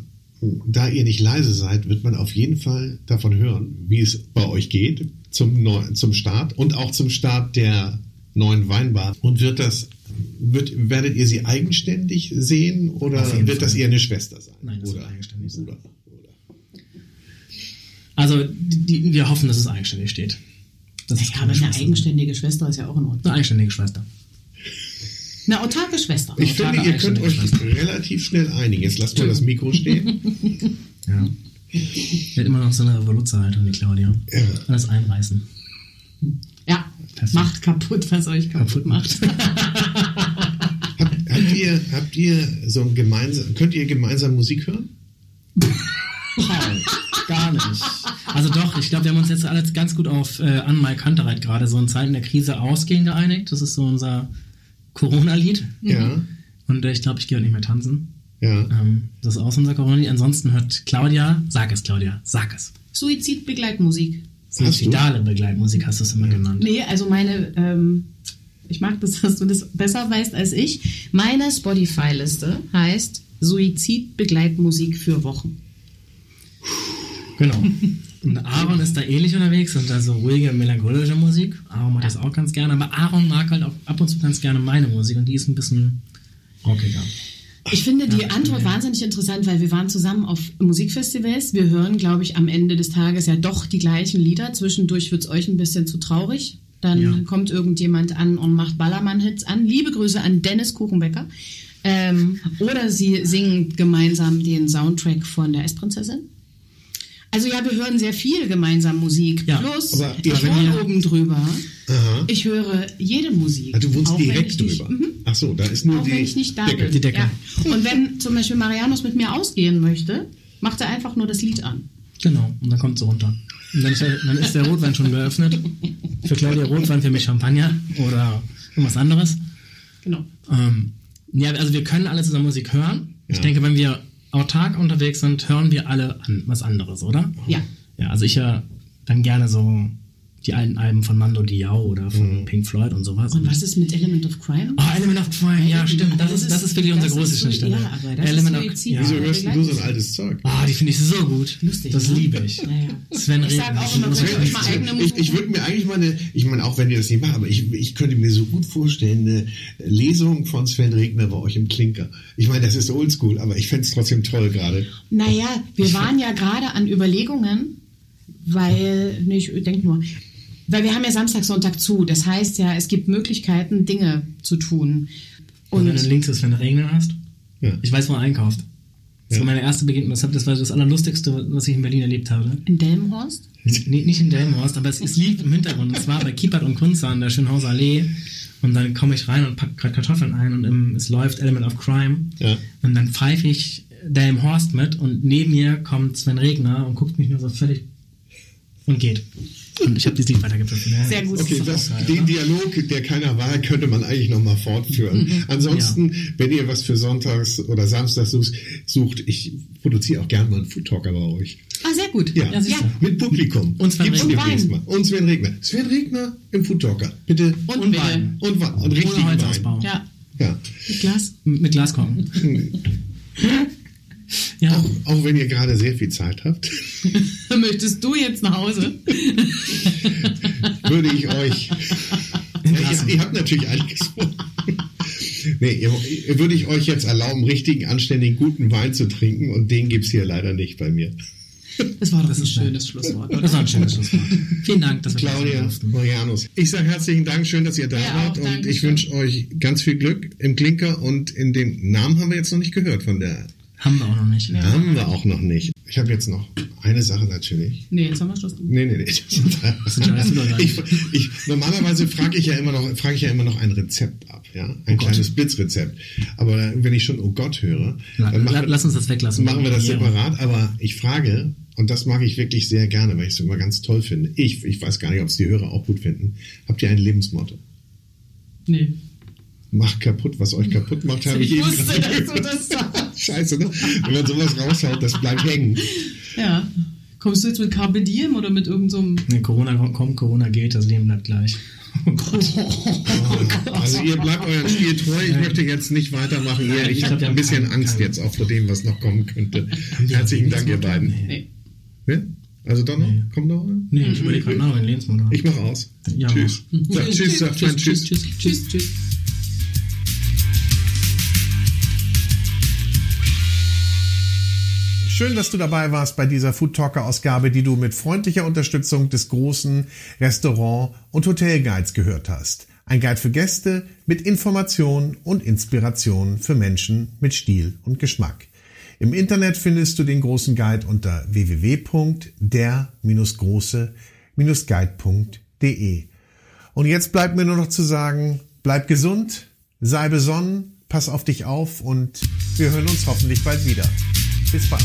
Da ihr nicht leise seid, wird man auf jeden Fall davon hören, wie es bei euch geht zum, Neu zum Start und auch zum Start der neuen Weinbar. Und wird das, wird, werdet ihr sie eigenständig sehen oder wird das
Fall.
eher eine Schwester sein?
Nein, das
oder,
wird eigenständig sein.
Oder, oder.
Also die, die, wir hoffen, dass es eigenständig steht. Das ist
Ja, aber eine
Schwester.
eigenständige Schwester ist ja auch in Ordnung.
Eine eigenständige Schwester.
Eine autarke Schwester.
Ich
Autarke
finde, ihr könnt euch relativ schnell einigen. Jetzt lasst mal das Mikro stehen.
Ja. Die hat immer noch so eine Revoluzerhaltung, die Claudia.
Ja.
Alles einreißen.
Ja,
Perfekt.
macht kaputt, was euch kaputt,
Kaputt
macht.
Habt, ihr, habt ihr so ein gemeinsam, könnt ihr gemeinsam Musik hören?
Paul, gar nicht. Also doch, ich glaube, wir haben uns jetzt alle ganz gut auf äh, An Mike Hunterreit gerade so in Zeiten der Krise ausgehen geeinigt. Das ist so unser Corona-Lied.
Ja.
Und äh, ich glaube, ich gehe heute nicht mehr tanzen.
Ja.
Ähm, das ist auch unser Corona-Lied. Ansonsten hört Claudia, sag es, Claudia, sag es.
Suizidbegleitmusik.
Suizidale Begleitmusik hast du es immer genannt.
Nee, also meine, ähm, ich mag das, dass du das besser weißt als ich. Meine Spotify-Liste heißt Suizidbegleitmusik für Wochen.
Genau. Und Aaron ist da ähnlich unterwegs und da so ruhige, melancholische Musik. Aaron macht das auch ganz gerne, aber Aaron mag halt auch ab und zu ganz gerne meine Musik und die ist ein bisschen rockiger.
Ich finde die
Ja,
Antwort wahnsinnig interessant, weil wir waren zusammen auf Musikfestivals. Wir hören, glaube ich, am Ende des Tages ja doch die gleichen Lieder. Zwischendurch wird es euch ein bisschen zu traurig. Dann
Ja.
kommt irgendjemand an und macht Ballermann-Hits an. Liebe Grüße an Dennis Kuchenbecker. Ähm, oder sie singen gemeinsam den Soundtrack von der S-Prinzessin. Also ja, wir hören sehr viel gemeinsam Musik.
Ja,
Plus,
aber
ich
ihr-
wohne oben drüber.
Aha.
Ich höre jede Musik.
Ah, du wohnst direkt
ich nicht-
drüber.
Mhm.
Ach so, da ist nur
Auch
die
wenn ich nicht da
Decke.
bin.
Die Decke.
Ja. Und wenn zum Beispiel Marianus mit mir ausgehen möchte, macht er einfach nur das Lied an.
Genau, und dann kommt sie runter. Und dann ist, der, dann ist der Rotwein schon geöffnet. Für Claudia Rotwein, für mich Champagner oder irgendwas anderes.
Genau.
Ähm, ja, also wir können alle zusammen Musik hören. Ich
Ja.
denke, wenn wir autark unterwegs sind, hören wir alle an was anderes, oder?
Ja.
Ja, also ich höre dann gerne so die alten Alben von Mando Diao oder von Pink Floyd und sowas.
Und was ist mit Element of Crime?
Oh, Element of Crime, ja, stimmt. Das, ist, das ist wirklich unsere
das
große Schnittstelle.
ja, aber das
Element
ist
of ja.
Wieso hörst du so ein altes Zeug?
Ah, die finde ich so gut.
Lustig,
Das
ne?
liebe ich.
Ja, ja.
Sven
Ich sag
Regner.
auch immer, euch
ich-
mal eigene
Ich, ich würde mir eigentlich mal eine, ich meine, auch wenn ihr das nicht macht, aber ich, ich könnte mir so gut vorstellen, eine Lesung von Sven Regner bei euch im Klinker. Ich meine, das ist oldschool, aber ich fände es trotzdem toll gerade.
Naja, wir waren ja gerade an Überlegungen, weil, nee, ich denke nur, weil wir haben ja Samstag, Sonntag zu. Das heißt ja, es gibt Möglichkeiten, Dinge zu tun.
Und wenn du links ist, wenn du Regner hast.
Ja.
Ich weiß, wo er einkauft. Das
Ja.
war meine erste Begegnung. Das, war das Allerlustigste, was ich in Berlin erlebt habe.
in Delmenhorst?
Nee, nicht in Delmenhorst, aber es, es lief im Hintergrund. Es war bei Kiepert und Kunze an der Schönhauser Allee. Und dann komme ich rein und pack gerade Kartoffeln ein und im, es läuft Element of Crime.
Ja.
Und dann pfeife ich Delmenhorst mit und neben mir kommt Sven Regner und guckt mich nur so völlig und geht. Und ich habe dieses Lied weitergepfiffen. Ja,
Sehr gut.
das
Okay, das,
geil,
den? Dialog, der keiner war, könnte man eigentlich nochmal fortführen. Ansonsten, wenn ihr was für Sonntags oder Samstags sucht, sucht, ich produziere auch gerne mal einen Food Talker bei euch.
Ah, sehr gut.
Ja,
Ja, du.
mit Publikum.
Und Sven
Gibt's
Regner.
demnächst
Und
mal. Und Sven Regner. Sven Regner im Food Talker. Bitte.
Und,
Und. Wein.
Und, Wa- und richtig. Wein.
Ja,
Ja.
mit Glas.
Mit Glaskorken. ja,
Auch, auch wenn ihr gerade sehr viel Zeit habt,
Möchtest du jetzt nach Hause?
würde ich euch. Ja, ihr, ihr habt natürlich einiges vor. Nee, würde ich euch jetzt erlauben, richtigen, anständigen, guten Wein zu trinken und den gibt's hier leider nicht bei mir.
Das war doch
Das
ein schönes Schlusswort.
Das war ein schönes Schlusswort. Vielen Dank, dass wir
Claudia. Marianus. Ich sage herzlichen Dank, schön, dass ihr da
Ja,
wart
auch,
und ich wünsche euch ganz viel Glück im Klinker und in dem Namen haben wir jetzt noch nicht gehört von der.
Haben wir auch noch nicht.
Haben wir auch noch nicht. Ich habe jetzt noch eine Sache natürlich.
Nee, jetzt haben wir Schluss gemacht.
Nee, nee, nee. ich, ich, normalerweise frage ich ja immer noch, frage ich ja immer noch ein Rezept ab, ja, ein kleines Blitzrezept. Aber wenn ich schon Oh Gott höre, dann machen
lass uns das weglassen.
Machen wir das
Ja.
separat. Aber ich frage und das mag ich wirklich sehr gerne, weil ich es immer ganz toll finde. Ich, ich weiß gar nicht, ob es die Hörer auch gut finden. Habt ihr ein Lebensmotto?
Nee.
Macht kaputt, was euch kaputt macht, habe ich,
Ich
eben
wusste, dass du das sagst.
Scheiße, ne? Wenn man sowas raushaut, das bleibt hängen.
Ja. Kommst du jetzt mit Carpe Diem oder mit irgendeinem...
Nee, Corona kommt, Corona geht, das Leben bleibt gleich. Oh Gott.
Also ihr bleibt eurem Spiel treu. Ich möchte jetzt nicht weitermachen. Ihr,
Nein,
ich
ich
habe ein bisschen
keinen-
Angst
keinen-
jetzt auch vor dem, was noch kommen könnte. Herzlichen Dank, ihr beiden.
Nee.
Nee.
Also doch noch?
Nee.
Kommt noch?
Nee, ich überlege gerade nach, mein Lebensmodell.
Ich mach aus.
Ja,
tschüss. Sag, tschüss, sag mein Tschüss.
tschüss,
Tschüss, tschüss.
Schön, dass du dabei warst bei dieser Food Talker Ausgabe, die du mit freundlicher Unterstützung des großen Restaurant- und Hotelguides gehört hast. Ein Guide für Gäste mit Information und Inspiration für Menschen mit Stil und Geschmack. Im Internet findest du den großen Guide unter www.der-große-guide.de. Und jetzt bleibt mir nur noch zu sagen, bleib gesund, sei besonnen, pass auf dich auf und wir hören uns hoffentlich bald wieder. Bis bald.